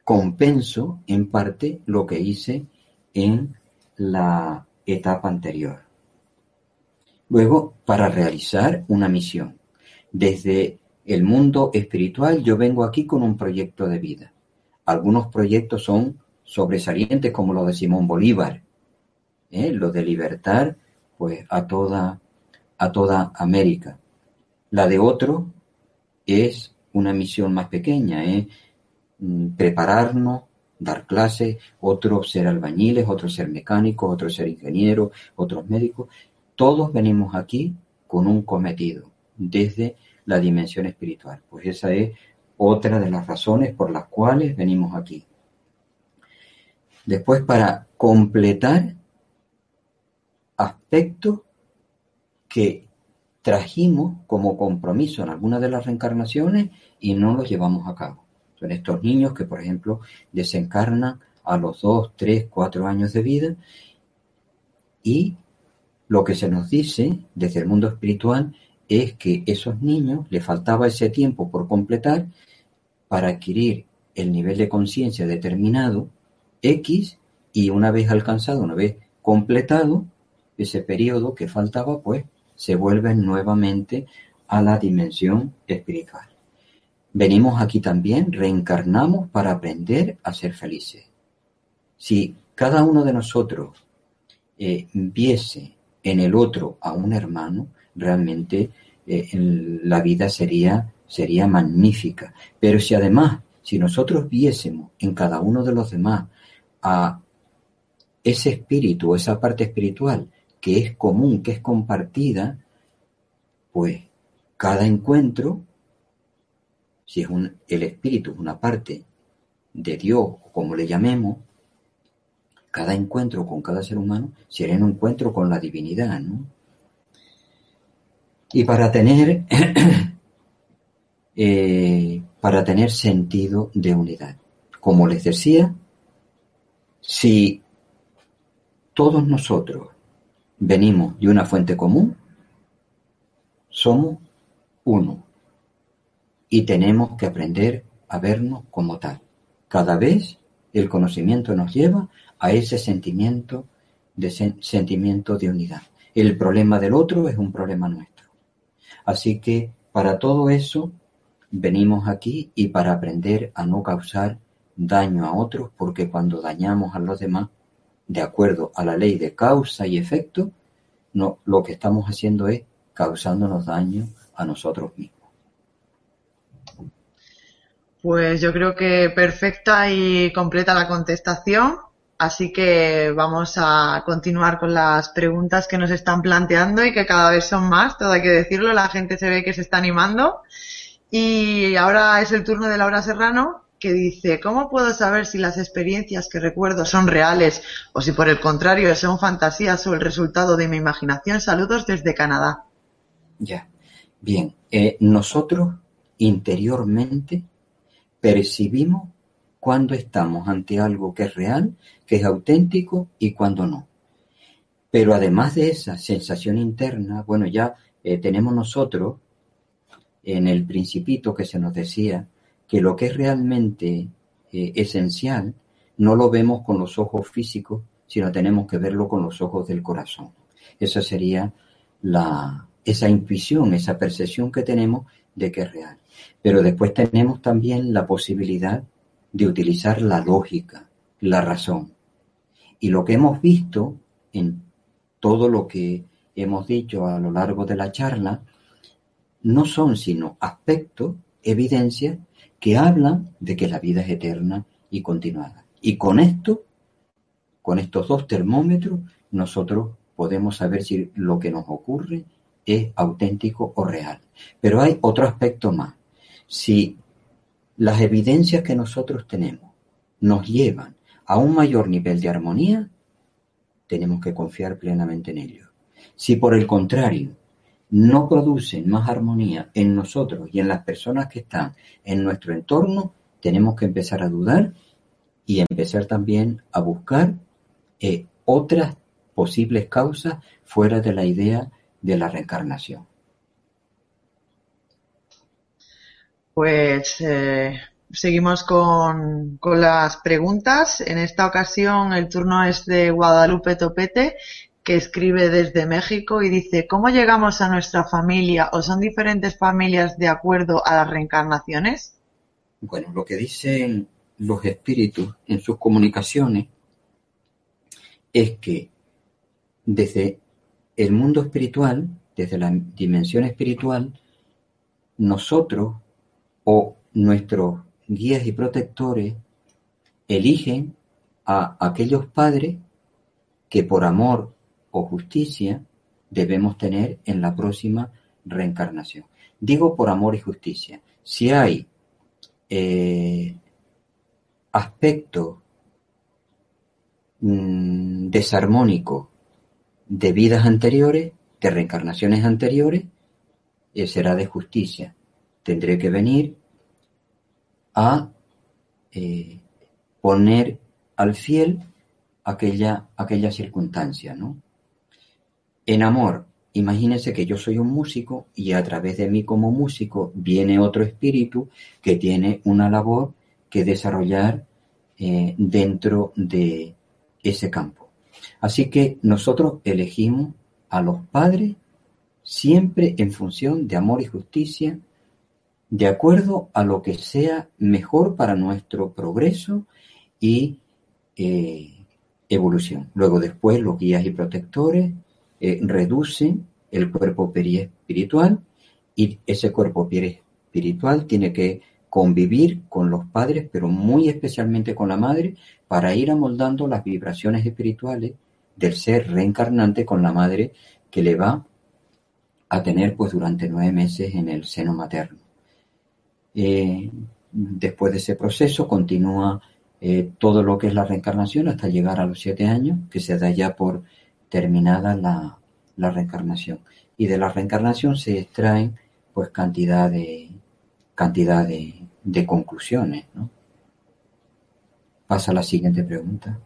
compenso en parte lo que hice en la etapa anterior. Luego, para realizar una misión. Desde el mundo espiritual yo vengo aquí con un proyecto de vida. Algunos proyectos son sobresalientes como lo de Simón Bolívar, ¿eh? lo de libertar pues a toda, a toda América. La de otro es una misión más pequeña, ¿eh? prepararnos dar clases, otros ser albañiles, otros ser mecánicos, otros ser ingenieros, otros médicos. Todos venimos aquí con un cometido desde la dimensión espiritual. Pues esa es otra de las razones por las cuales venimos aquí. Después, para completar aspectos que trajimos como compromiso en algunas de las reencarnaciones y no los llevamos a cabo. Son estos niños que, por ejemplo, desencarnan a los 2, 3, 4 años de vida y lo que se nos dice desde el mundo espiritual es que esos niños le faltaba ese tiempo por completar para adquirir el nivel de conciencia determinado X y una vez alcanzado, una vez completado ese periodo que faltaba, pues se vuelven nuevamente a la dimensión espiritual. Venimos aquí también, reencarnamos para aprender a ser felices. Si cada uno de nosotros eh, viese en el otro a un hermano, realmente eh, la vida sería, sería magnífica. Pero si además, si nosotros viésemos en cada uno de los demás a ese espíritu, esa parte espiritual que es común, que es compartida, pues cada encuentro si es un, el espíritu es una parte de Dios, como le llamemos, cada encuentro con cada ser humano será un encuentro con la divinidad, ¿no? Y para tener, <clears throat> eh, para tener sentido de unidad. Como les decía, si todos nosotros venimos de una fuente común, somos uno y tenemos que aprender a vernos como tal. Cada vez el conocimiento nos lleva a ese sentimiento de sentimiento de unidad. El problema del otro es un problema nuestro. Así que para todo eso venimos aquí y para aprender a no causar daño a otros, porque cuando dañamos a los demás, de acuerdo a la ley de causa y efecto, no, lo que estamos haciendo es causándonos daño a nosotros mismos. Pues yo creo que perfecta y completa la contestación. Así que vamos a continuar con las preguntas que nos están planteando y que cada vez son más, todo hay que decirlo, la gente se ve que se está animando. Y ahora es el turno de Laura Serrano, que dice, ¿cómo puedo saber si las experiencias que recuerdo son reales o si por el contrario son fantasías o el resultado de mi imaginación? Saludos desde Canadá. Ya, bien, eh, nosotros interiormente percibimos cuando estamos ante algo que es real, que es auténtico y cuando no. Pero además de esa sensación interna, bueno, ya eh, tenemos nosotros en el principito que se nos decía que lo que es realmente eh, esencial no lo vemos con los ojos físicos, sino tenemos que verlo con los ojos del corazón. Esa sería la, esa intuición, esa percepción que tenemos de que es real. Pero después tenemos también la posibilidad de utilizar la lógica, la razón. Y lo que hemos visto en todo lo que hemos dicho a lo largo de la charla, no son sino aspectos, evidencias, que hablan de que la vida es eterna y continuada. Y con esto, con estos dos termómetros, nosotros podemos saber si lo que nos ocurre es auténtico o real. Pero hay otro aspecto más. Si las evidencias que nosotros tenemos nos llevan a un mayor nivel de armonía, tenemos que confiar plenamente en ellos. Si por el contrario no producen más armonía en nosotros y en las personas que están en nuestro entorno, tenemos que empezar a dudar y empezar también a buscar eh, otras posibles causas fuera de la idea de la reencarnación. Pues eh, seguimos con, con, las preguntas. En esta ocasión el turno es de Guadalupe Topete, que escribe desde México y dice, ¿cómo llegamos a nuestra familia o son diferentes familias de acuerdo a las reencarnaciones? Bueno, lo que dicen los espíritus en sus comunicaciones es que desde el mundo espiritual, desde la dimensión espiritual, nosotros o nuestros guías y protectores eligen a aquellos padres que por amor o justicia debemos tener en la próxima reencarnación. Digo por amor y justicia. Si hay eh, aspectos mm, desarmónicos de vidas anteriores, de reencarnaciones anteriores, eh, será de justicia. Tendré que venir a eh, poner al fiel aquella, aquella circunstancia, ¿no? En amor, imagínense que yo soy un músico y a través de mí como músico viene otro espíritu que tiene una labor que desarrollar eh, dentro de ese campo. Así que nosotros elegimos a los padres siempre en función de amor y justicia, de acuerdo a lo que sea mejor para nuestro progreso y eh, evolución. Luego después los guías y protectores eh, reducen el cuerpo periespiritual y ese cuerpo espiritual tiene que convivir con los padres, pero muy especialmente con la madre, para ir amoldando las vibraciones espirituales del ser reencarnante con la madre que le va a tener pues durante nueve meses en el seno materno. Eh, después de ese proceso continúa eh, todo lo que es la reencarnación hasta llegar a los siete años, que se da ya por terminada la, la reencarnación. Y de la reencarnación se extraen pues cantidad de, cantidad de, de conclusiones. ¿no? Pasa a la siguiente pregunta.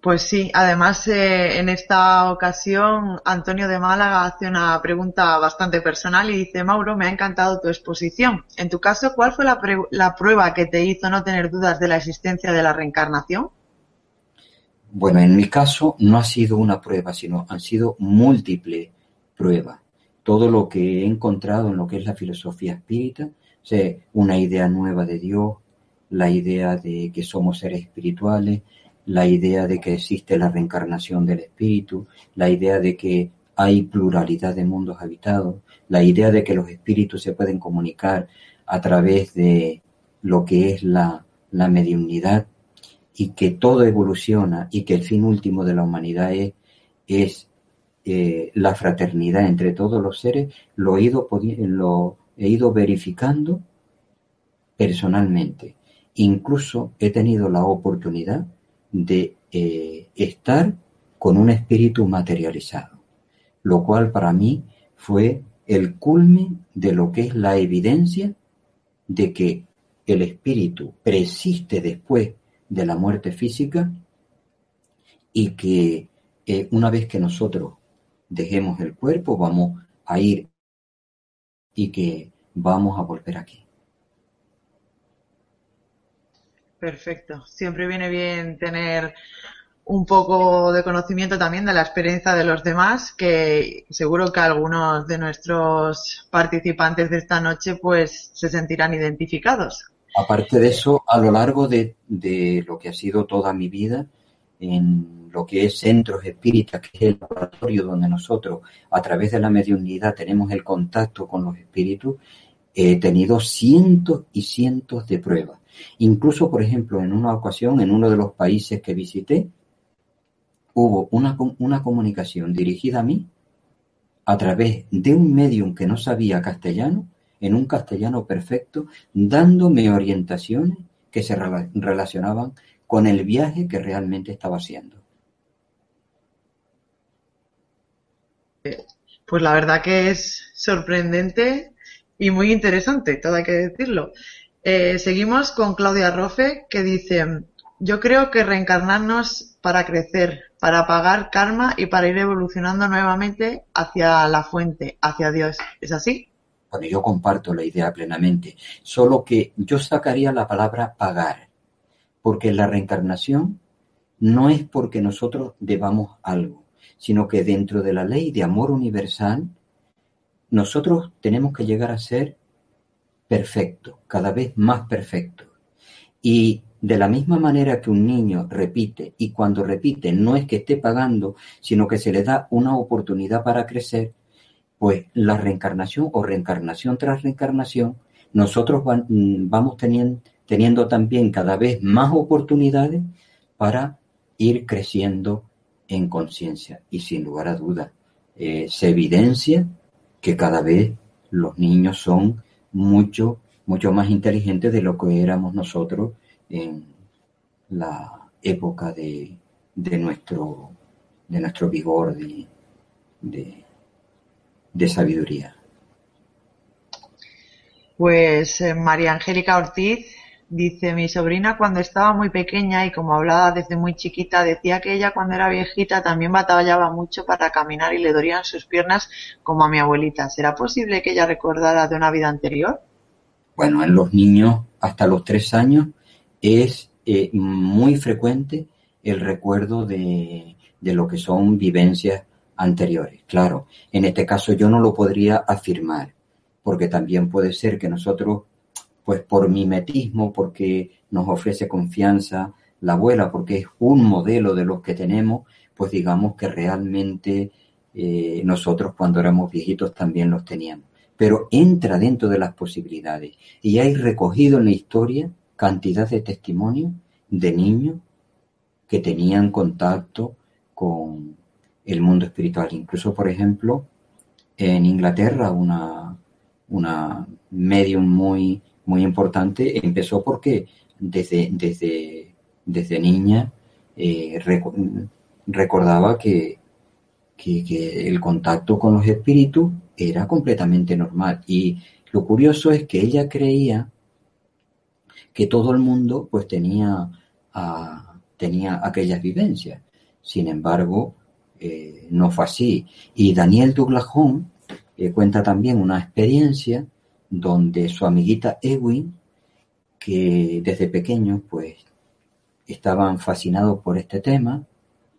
Pues sí, además eh, en esta ocasión Antonio de Málaga hace una pregunta bastante personal y dice, Mauro, me ha encantado tu exposición. En tu caso, ¿cuál fue la, la prueba que te hizo no tener dudas de la existencia de la reencarnación? Bueno, en mi caso no ha sido una prueba, sino han sido múltiples pruebas. Todo lo que he encontrado en lo que es la filosofía espírita, o una idea nueva de Dios, la idea de que somos seres espirituales, la idea de que existe la reencarnación del espíritu, la idea de que hay pluralidad de mundos habitados, la idea de que los espíritus se pueden comunicar a través de lo que es la, la mediunidad y que todo evoluciona y que el fin último de la humanidad es, es eh, la fraternidad entre todos los seres, lo he, ido, lo, he ido verificando personalmente. Incluso he tenido la oportunidad de eh, estar con un espíritu materializado, lo cual para mí fue el culmen de lo que es la evidencia de que el espíritu persiste después de la muerte física y que eh, una vez que nosotros dejemos el cuerpo vamos a ir y que vamos a volver aquí. Perfecto. Siempre viene bien tener un poco de conocimiento también de la experiencia de los demás, que seguro que algunos de nuestros participantes de esta noche pues se sentirán identificados. Aparte de eso, a lo largo de, lo que ha sido toda mi vida, en lo que es centros espíritas, que es el laboratorio donde nosotros, a través de la mediunidad, tenemos el contacto con los espíritus, he tenido cientos y cientos de pruebas. Incluso, por ejemplo, en una ocasión, en uno de los países que visité, hubo una, una comunicación dirigida a mí a través de un medium que no sabía castellano, en un castellano perfecto, dándome orientaciones que se relacionaban con el viaje que realmente estaba haciendo. Pues la verdad que es sorprendente y muy interesante, todo hay que decirlo. Eh, seguimos con Claudia Rofe, que dice, yo creo que reencarnarnos para crecer, para pagar karma y para ir evolucionando nuevamente hacia la fuente, hacia Dios. ¿Es así? Bueno, yo comparto la idea plenamente, solo que yo sacaría la palabra pagar, porque la reencarnación no es porque nosotros debamos algo, sino que dentro de la ley de amor universal, nosotros tenemos que llegar a ser perfectos, cada vez más perfectos. Y de la misma manera que un niño repite y cuando repite no es que esté pagando, sino que se le da una oportunidad para crecer, pues la reencarnación o reencarnación tras reencarnación, nosotros mm, vamos teniendo, teniendo también cada vez más oportunidades para ir creciendo en conciencia. Y sin lugar a dudas, eh, se evidencia que cada vez los niños son mucho, mucho más inteligentes de lo que éramos nosotros en la época de, de nuestro, de nuestro vigor de, de, sabiduría. Pues eh, María Angélica Ortiz dice, mi sobrina cuando estaba muy pequeña y como hablaba desde muy chiquita, decía que ella cuando era viejita también batallaba mucho para caminar y le dolían sus piernas como a mi abuelita. ¿Será posible que ella recordara de una vida anterior? Bueno, en los niños hasta los tres años es eh, muy frecuente el recuerdo de, de lo que son vivencias anteriores. Claro, en este caso yo no lo podría afirmar, porque también puede ser que nosotros, pues por mimetismo, porque nos ofrece confianza la abuela, porque es un modelo de los que tenemos, pues digamos que realmente eh, nosotros cuando éramos viejitos también los teníamos. Pero entra dentro de las posibilidades y hay recogido en la historia cantidad de testimonios de niños que tenían contacto con el mundo espiritual. Incluso, por ejemplo, en Inglaterra, una, una medium muy, muy importante empezó porque desde, desde, desde niña eh, recordaba que, que, el contacto con los espíritus era completamente normal. Y lo curioso es que ella creía que todo el mundo pues tenía, tenía aquellas vivencias. Sin embargo, eh, no fue así. Y Daniel Douglas Home eh, cuenta también una experiencia donde su amiguita Ewin, que desde pequeño pues estaban fascinados por este tema,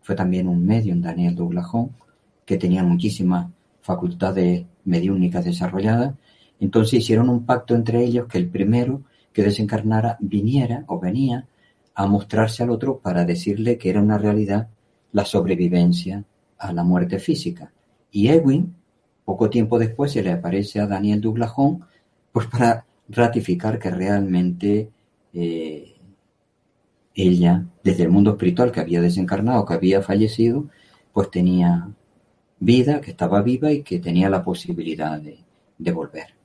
fue también un medium, Daniel Douglas Home, que tenía muchísimas facultades mediúnicas desarrolladas, entonces hicieron un pacto entre ellos que el primero que desencarnara viniera o venía a mostrarse al otro para decirle que era una realidad la sobrevivencia a la muerte física. Y Edwin, poco tiempo después, se le aparece a Daniel Douglas Home, pues para ratificar que realmente eh, ella, desde el mundo espiritual que había desencarnado, que había fallecido, pues tenía vida, que estaba viva y que tenía la posibilidad de volver.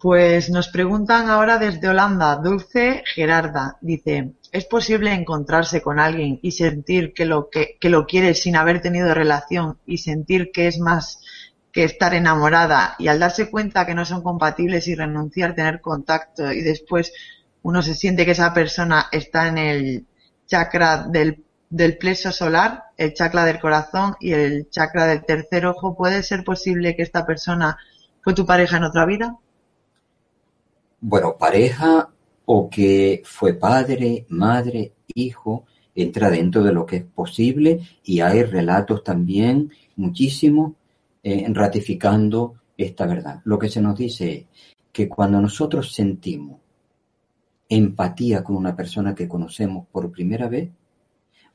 Pues nos preguntan ahora desde Holanda, Dulce Gerarda, dice, ¿es posible encontrarse con alguien y sentir que lo, que, que lo quiere sin haber tenido relación y sentir que es más que estar enamorada y al darse cuenta que no son compatibles y renunciar, tener contacto y después uno se siente que esa persona está en el chakra del, del plexo solar, el chakra del corazón y el chakra del tercer ojo, ¿puede ser posible que esta persona fue tu pareja en otra vida? Bueno, pareja o que fue padre, madre, hijo, entra dentro de lo que es posible y hay relatos también muchísimos eh, ratificando esta verdad. Lo que se nos dice es que cuando nosotros sentimos empatía con una persona que conocemos por primera vez,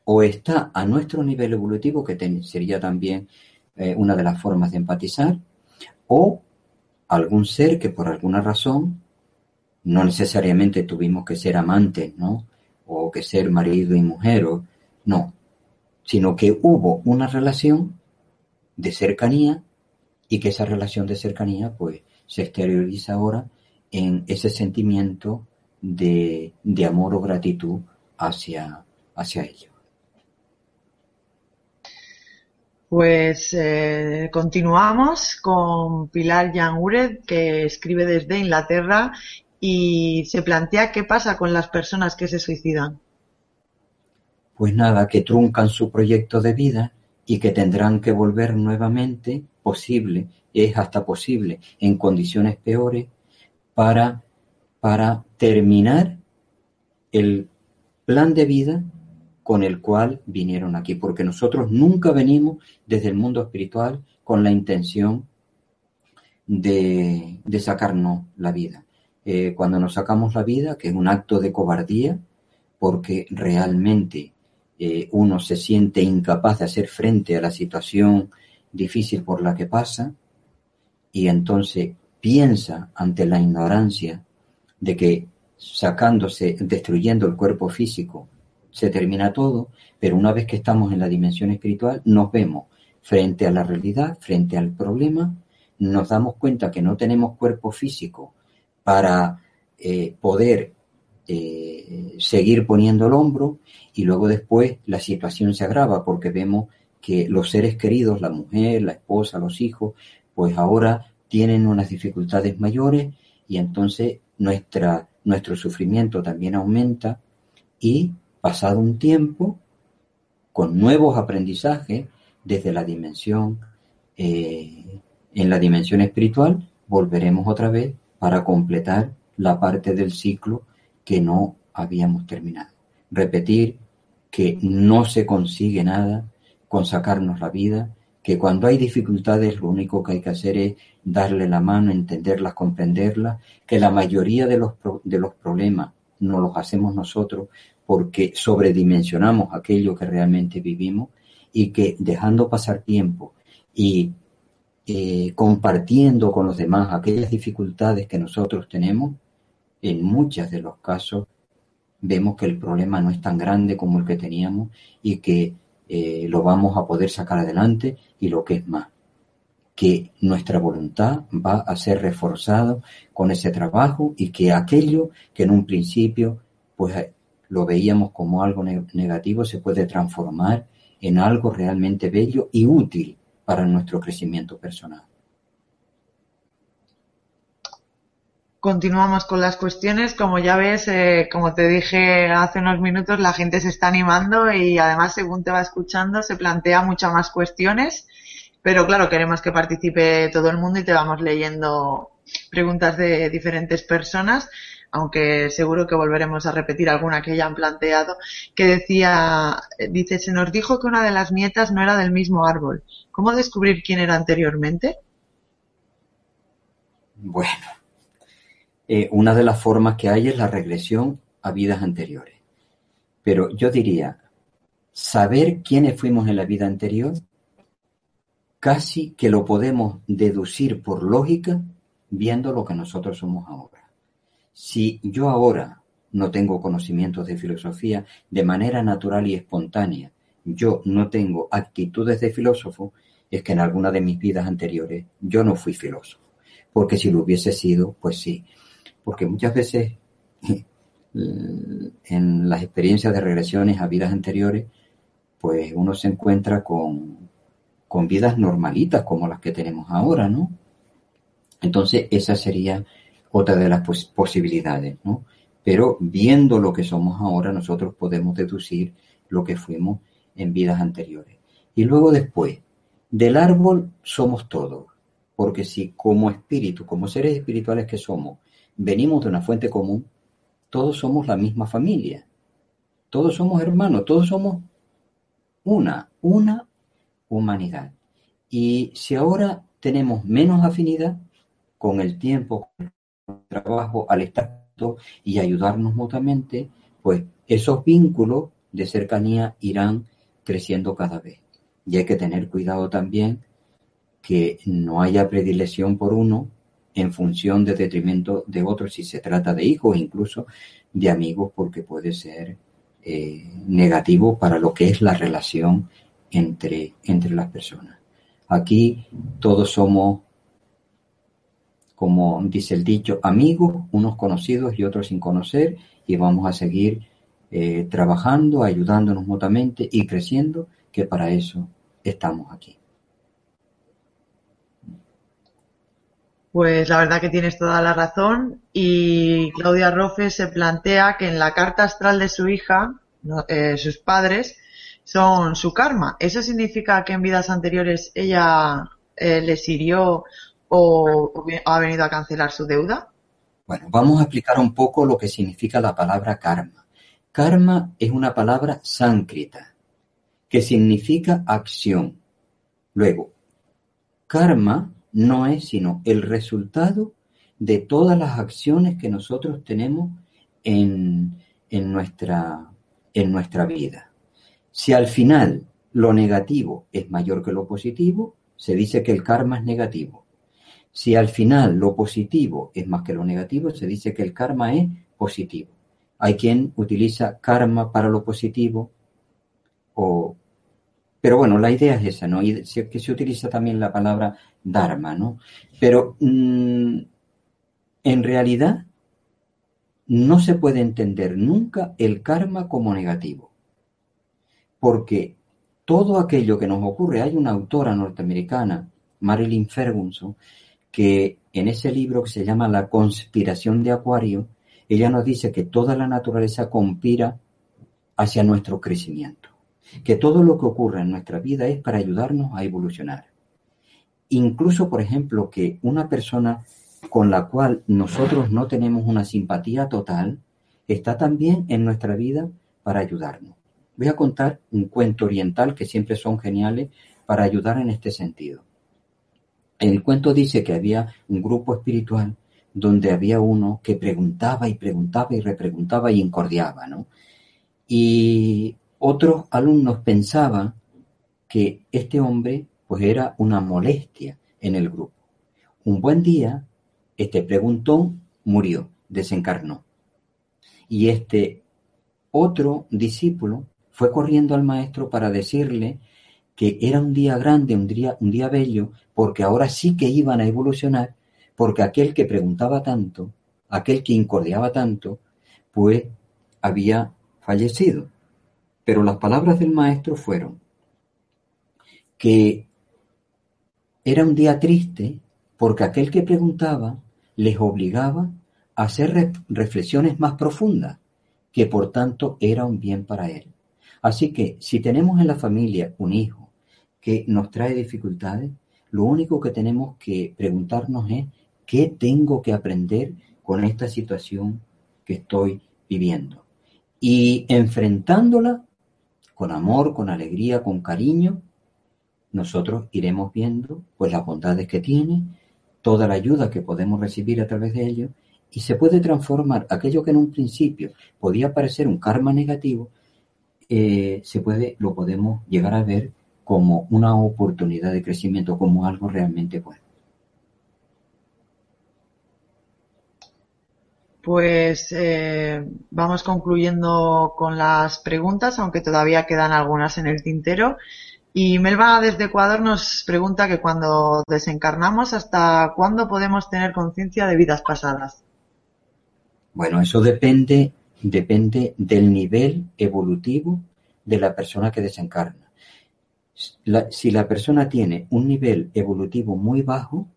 o está a nuestro nivel evolutivo, que sería también eh, una de las formas de empatizar, o algún ser que por alguna razón, no necesariamente tuvimos que ser amantes, ¿no? O que ser marido y mujer, o, no, sino que hubo una relación de cercanía y que esa relación de cercanía pues se exterioriza ahora en ese sentimiento de, de amor o gratitud hacia, hacia ellos. Pues eh, continuamos con Pilar Ured, que escribe desde Inglaterra y se plantea qué pasa con las personas que se suicidan. Pues nada, que truncan su proyecto de vida y que tendrán que volver nuevamente, posible, es hasta posible, en condiciones peores, para, para terminar el plan de vida con el cual vinieron aquí, porque nosotros nunca venimos desde el mundo espiritual con la intención de, de sacarnos la vida. Eh, cuando nos sacamos la vida, que es un acto de cobardía, porque realmente eh, uno se siente incapaz de hacer frente a la situación difícil por la que pasa y entonces piensa ante la ignorancia de que sacándose, destruyendo el cuerpo físico, se termina todo, pero una vez que estamos en la dimensión espiritual, nos vemos frente a la realidad, frente al problema, nos damos cuenta que no tenemos cuerpo físico para eh, poder eh, seguir poniendo el hombro y luego después la situación se agrava porque vemos que los seres queridos, la mujer, la esposa, los hijos, pues ahora tienen unas dificultades mayores y entonces nuestra, nuestro sufrimiento también aumenta y pasado un tiempo, con nuevos aprendizajes desde la dimensión, eh, en la dimensión espiritual, volveremos otra vez para completar la parte del ciclo que no habíamos terminado. Repetir que no se consigue nada con sacarnos la vida, que cuando hay dificultades lo único que hay que hacer es darle la mano, entenderlas, comprenderlas, que la mayoría de los, de los problemas no los hacemos nosotros porque sobredimensionamos aquello que realmente vivimos y que dejando pasar tiempo y eh, compartiendo con los demás aquellas dificultades que nosotros tenemos, en muchos de los casos vemos que el problema no es tan grande como el que teníamos y que eh, lo vamos a poder sacar adelante y lo que es más, que nuestra voluntad va a ser reforzado con ese trabajo y que aquello que en un principio pues eh, lo veíamos como algo negativo se puede transformar en algo realmente bello y útil para nuestro crecimiento personal. Continuamos con las cuestiones. Como ya ves, eh, como te dije hace unos minutos, la gente se está animando y además, según te va escuchando, se plantea muchas más cuestiones. Pero claro, queremos que participe todo el mundo y te vamos leyendo preguntas de diferentes personas, aunque seguro que volveremos a repetir alguna que ya han planteado, que decía, dice, se nos dijo que una de las nietas no era del mismo árbol. ¿Cómo descubrir quién era anteriormente? Bueno, eh, una de las formas que hay es la regresión a vidas anteriores. Pero yo diría, saber quiénes fuimos en la vida anterior, casi que lo podemos deducir por lógica viendo lo que nosotros somos ahora. Si yo ahora no tengo conocimientos de filosofía de manera natural y espontánea, yo no tengo actitudes de filósofo, es que en alguna de mis vidas anteriores yo no fui filósofo porque si lo hubiese sido, pues sí. Porque muchas veces <laughs> en las experiencias de regresiones a vidas anteriores, pues uno se encuentra con, con vidas normalitas como las que tenemos ahora, ¿no? Entonces, esa sería otra de las posibilidades, ¿no? Pero viendo lo que somos ahora, nosotros podemos deducir lo que fuimos en vidas anteriores. Y luego después, del árbol somos todos, porque si como espíritu, como seres espirituales que somos, venimos de una fuente común, todos somos la misma familia, todos somos hermanos, todos somos una, una humanidad. Y si ahora tenemos menos afinidad con el tiempo, con el trabajo, al estar y ayudarnos mutuamente, pues esos vínculos de cercanía irán creciendo cada vez. Y hay que tener cuidado también que no haya predilección por uno en función de detrimento de otro si se trata de hijos, incluso de amigos, porque puede ser eh, negativo para lo que es la relación entre, entre las personas. Aquí todos somos, como dice el dicho, amigos, unos conocidos y otros sin conocer, y vamos a seguir eh, trabajando, ayudándonos mutuamente y creciendo, que para eso estamos aquí. Pues la verdad que tienes toda la razón y Claudia Rofe se plantea que en la carta astral de su hija, eh, sus padres, son su karma. ¿Eso significa que en vidas anteriores ella eh, les hirió o, ha venido a cancelar su deuda? Bueno, vamos a explicar un poco lo que significa la palabra karma. Karma es una palabra sáncrita que significa acción. Luego, karma no es sino el resultado de todas las acciones que nosotros tenemos en, nuestra, en nuestra vida. Si al final lo negativo es mayor que lo positivo, se dice que el karma es negativo. Si al final lo positivo es más que lo negativo, se dice que el karma es positivo. Hay quien utiliza karma para lo positivo o pero bueno, la idea es esa, ¿no? Y que se utiliza también la palabra Dharma, ¿no? Pero mm, en realidad no se puede entender nunca el karma como negativo. Porque todo aquello que nos ocurre, hay una autora norteamericana, Marilyn Ferguson, que en ese libro que se llama La conspiración de Acuario, ella nos dice que toda la naturaleza conspira hacia nuestro crecimiento que todo lo que ocurre en nuestra vida es para ayudarnos a evolucionar. Incluso, por ejemplo, que una persona con la cual nosotros no tenemos una simpatía total, está también en nuestra vida para ayudarnos. Voy a contar un cuento oriental que siempre son geniales para ayudar en este sentido. El cuento dice que había un grupo espiritual donde había uno que preguntaba y preguntaba y repreguntaba y incordiaba, ¿no? Y otros alumnos pensaban que este hombre pues era una molestia en el grupo. Un buen día, este preguntón murió, desencarnó. Y este otro discípulo fue corriendo al maestro para decirle que era un día grande, un día, un día bello, porque ahora sí que iban a evolucionar, porque aquel que preguntaba tanto, aquel que incordiaba tanto, pues había fallecido. Pero las palabras del maestro fueron que era un día triste porque aquel que preguntaba les obligaba a hacer reflexiones más profundas, que por tanto era un bien para él. Así que si tenemos en la familia un hijo que nos trae dificultades, lo único que tenemos que preguntarnos es qué tengo que aprender con esta situación que estoy viviendo. Y enfrentándola con amor, con alegría, con cariño, nosotros iremos viendo pues las bondades que tiene, toda la ayuda que podemos recibir a través de ello y se puede transformar aquello que en un principio podía parecer un karma negativo, eh, se puede, lo podemos llegar a ver como una oportunidad de crecimiento, como algo realmente bueno. Pues eh, vamos concluyendo con las preguntas, aunque todavía quedan algunas en el tintero. Y Melba desde Ecuador nos pregunta que cuando desencarnamos, ¿hasta cuándo podemos tener conciencia de vidas pasadas? Bueno, eso depende, depende del nivel evolutivo de la persona que desencarna. si la persona tiene un nivel evolutivo muy bajo,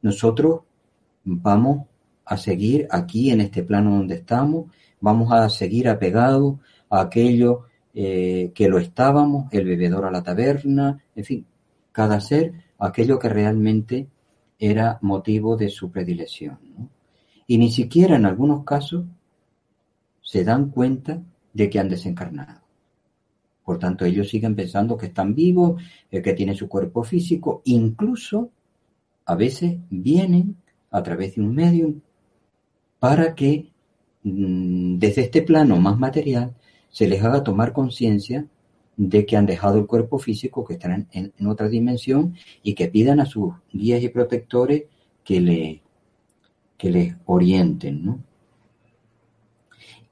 nosotros vamos a seguir aquí en este plano donde estamos, vamos a seguir apegados a aquello eh, que lo estábamos, el bebedor a la taberna, en fin, cada ser, aquello que realmente era motivo de su predilección. Y ni siquiera en algunos casos se dan cuenta de que han desencarnado. Por tanto, ellos siguen pensando que están vivos, eh, que tienen su cuerpo físico, incluso a veces vienen a través de un medio para que mm, desde este plano más material se les haga tomar conciencia de que han dejado el cuerpo físico, que están en, otra dimensión y que pidan a sus guías y protectores que, le, que les orienten. ¿no?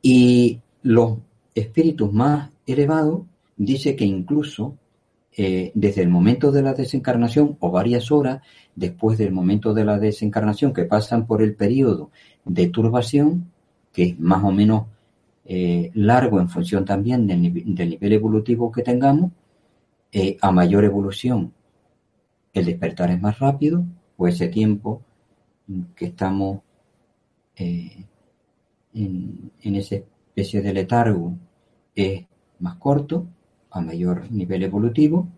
Y los espíritus más elevados dice que incluso eh, desde el momento de la desencarnación o varias horas después del momento de la desencarnación que pasan por el periodo de turbación, que es más o menos eh, largo en función también del, nivel evolutivo que tengamos, eh, a mayor evolución. El despertar es más rápido, o ese tiempo que estamos eh, en, en, esa especie de letargo es más corto, a mayor nivel evolutivo,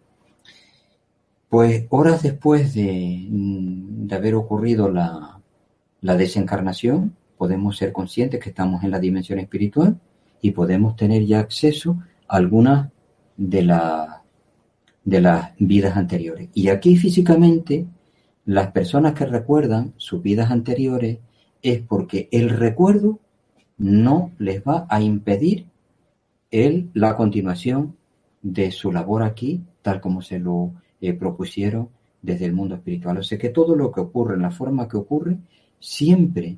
pues horas después de, de haber ocurrido la, la desencarnación, podemos ser conscientes que estamos en la dimensión espiritual y podemos tener ya acceso a algunas de, de las vidas anteriores. Y aquí físicamente, las personas que recuerdan sus vidas anteriores es porque el recuerdo no les va a impedir el, la continuación de su labor aquí, tal como se lo eh, propusieron desde el mundo espiritual. O sea que todo lo que ocurre en la forma que ocurre siempre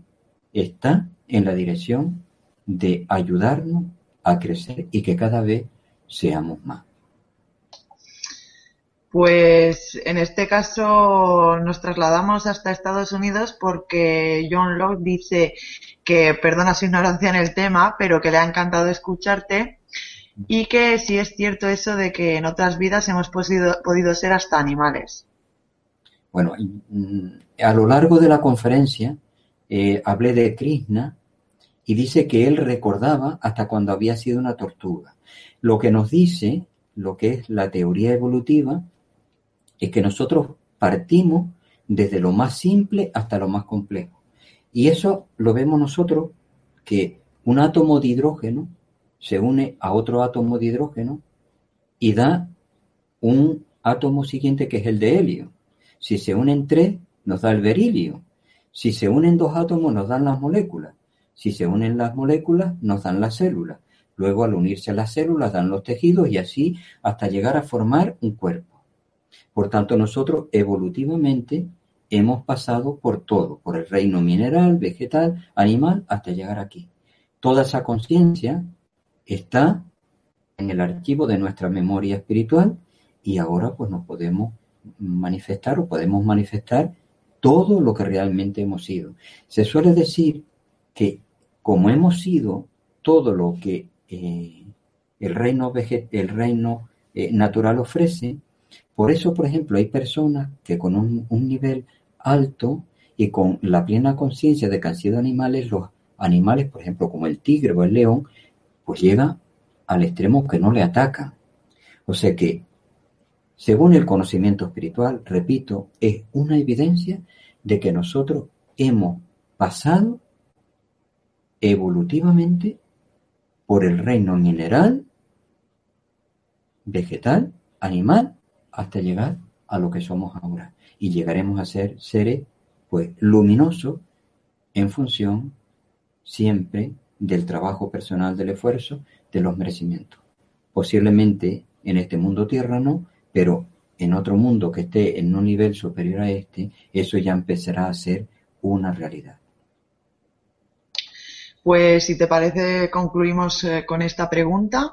está en la dirección de ayudarnos a crecer y que cada vez seamos más. Pues en este caso nos trasladamos hasta Estados Unidos porque John Locke dice que perdona su ignorancia en el tema, pero que le ha encantado escucharte y que sí es cierto eso de que en otras vidas hemos podido, ser hasta animales. Bueno, a lo largo de la conferencia eh, hablé de Krishna y dice que él recordaba hasta cuando había sido una tortuga. Lo que nos dice, lo que es la teoría evolutiva, es que nosotros partimos desde lo más simple hasta lo más complejo. Y eso lo vemos nosotros que un átomo de hidrógeno se une a otro átomo de hidrógeno y da un átomo siguiente que es el de helio. Si se unen tres, nos da el berilio. Si se unen dos átomos nos dan las moléculas. Si se unen las moléculas nos dan las células. Luego al unirse a las células dan los tejidos y así hasta llegar a formar un cuerpo. Por tanto nosotros evolutivamente hemos pasado por todo, por el reino mineral, vegetal, animal, hasta llegar aquí. Toda esa conciencia está en el archivo de nuestra memoria espiritual y ahora pues nos podemos manifestar o podemos manifestar todo lo que realmente hemos sido. Se suele decir que como hemos sido todo lo que eh, el reino, el reino eh, natural ofrece, por eso, por ejemplo, hay personas que con un, un nivel alto y con la plena conciencia de que han sido animales, los animales, por ejemplo, como el tigre o el león, pues llega al extremo que no le atacan. O sea que según el conocimiento espiritual, repito, es una evidencia de que nosotros hemos pasado evolutivamente por el reino mineral, vegetal, animal, hasta llegar a lo que somos ahora. Y llegaremos a ser seres pues luminosos en función siempre del trabajo personal, del esfuerzo, de los merecimientos. Posiblemente en este mundo tierra no, pero en otro mundo que esté en un nivel superior a este, eso ya empezará a ser una realidad. Pues si te parece, concluimos eh, con esta pregunta.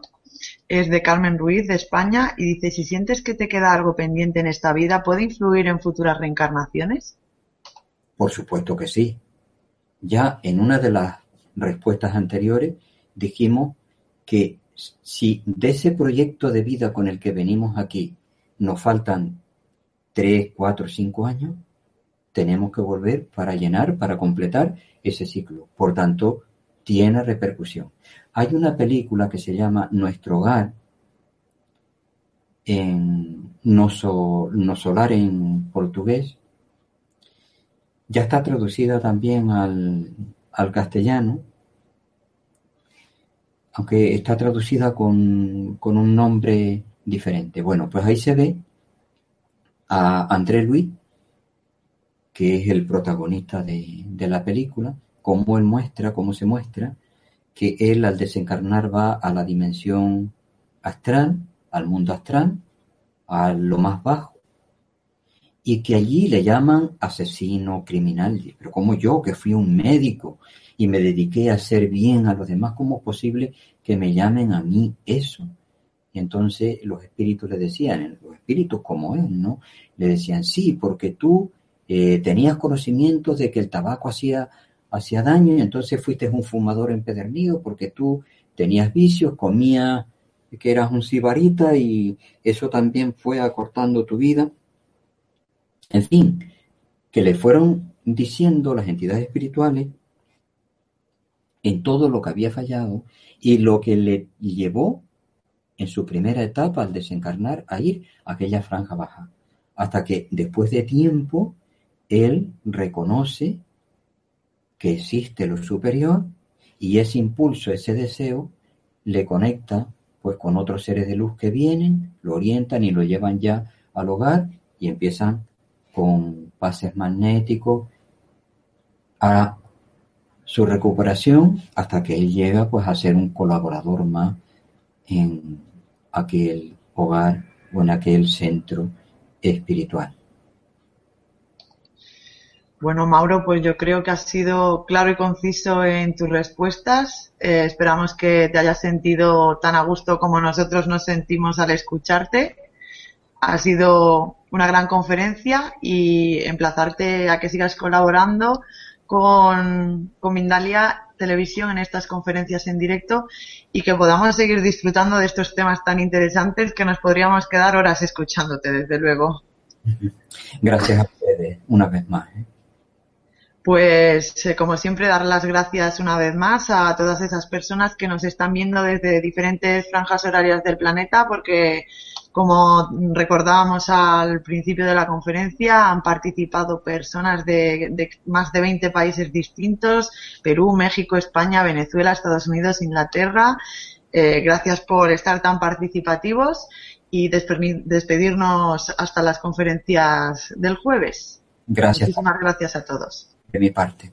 es de Carmen Ruiz, de España, y dice, si sientes que te queda algo pendiente en esta vida, ¿puede influir en futuras reencarnaciones? Por supuesto que sí. Ya en una de las respuestas anteriores dijimos que si de ese proyecto de vida con el que venimos aquí nos faltan tres, cuatro, cinco años, tenemos que volver para llenar, para completar ese ciclo. Por tanto, tiene repercusión. Hay una película que se llama Nuestro Hogar, en Noso, Nosolar en portugués. Ya está traducida también al, al castellano, aunque está traducida con, con, un nombre diferente. Bueno, pues ahí se ve a André Luis, que es el protagonista de, de la película, cómo él muestra, cómo se muestra, que él al desencarnar va a la dimensión astral, al mundo astral, a lo más bajo, y que allí le llaman asesino, criminal. Pero como yo, que fui un médico y me dediqué a hacer bien a los demás, ¿cómo es posible que me llamen a mí eso? Y entonces los espíritus le decían, los espíritus como él, ¿no? Le decían, sí, porque tú eh, tenías conocimiento de que el tabaco hacía hacía daño y entonces fuiste un fumador empedernido porque tú tenías vicios, comías que eras un sibarita y eso también fue acortando tu vida. En fin, que le fueron diciendo las entidades espirituales en todo lo que había fallado y lo que le llevó en su primera etapa al desencarnar a ir a aquella franja baja. Hasta que después de tiempo él reconoce que existe lo superior y ese impulso, ese deseo, le conecta pues con otros seres de luz que vienen, lo orientan y lo llevan ya al hogar y empiezan con pases magnéticos a su recuperación hasta que él llega pues a ser un colaborador más en aquel hogar o en aquel centro espiritual. Bueno, Mauro, pues yo creo que has sido claro y conciso en tus respuestas. Eh, esperamos que te hayas sentido tan a gusto como nosotros nos sentimos al escucharte. Ha sido una gran conferencia y emplazarte a que sigas colaborando con, con Mindalia Televisión en estas conferencias en directo y que podamos seguir disfrutando de estos temas tan interesantes que nos podríamos quedar horas escuchándote, desde luego. Gracias a ustedes una vez más. ¿eh? Pues, eh, como siempre, dar las gracias una vez más a todas esas personas que nos están viendo desde diferentes franjas horarias del planeta, porque, como recordábamos al principio de la conferencia, han participado personas de, más de 20 países distintos, Perú, México, España, Venezuela, Estados Unidos, Inglaterra. Eh, gracias por estar tan participativos y despedirnos hasta las conferencias del jueves. Gracias. Muchísimas gracias a todos de mi parte.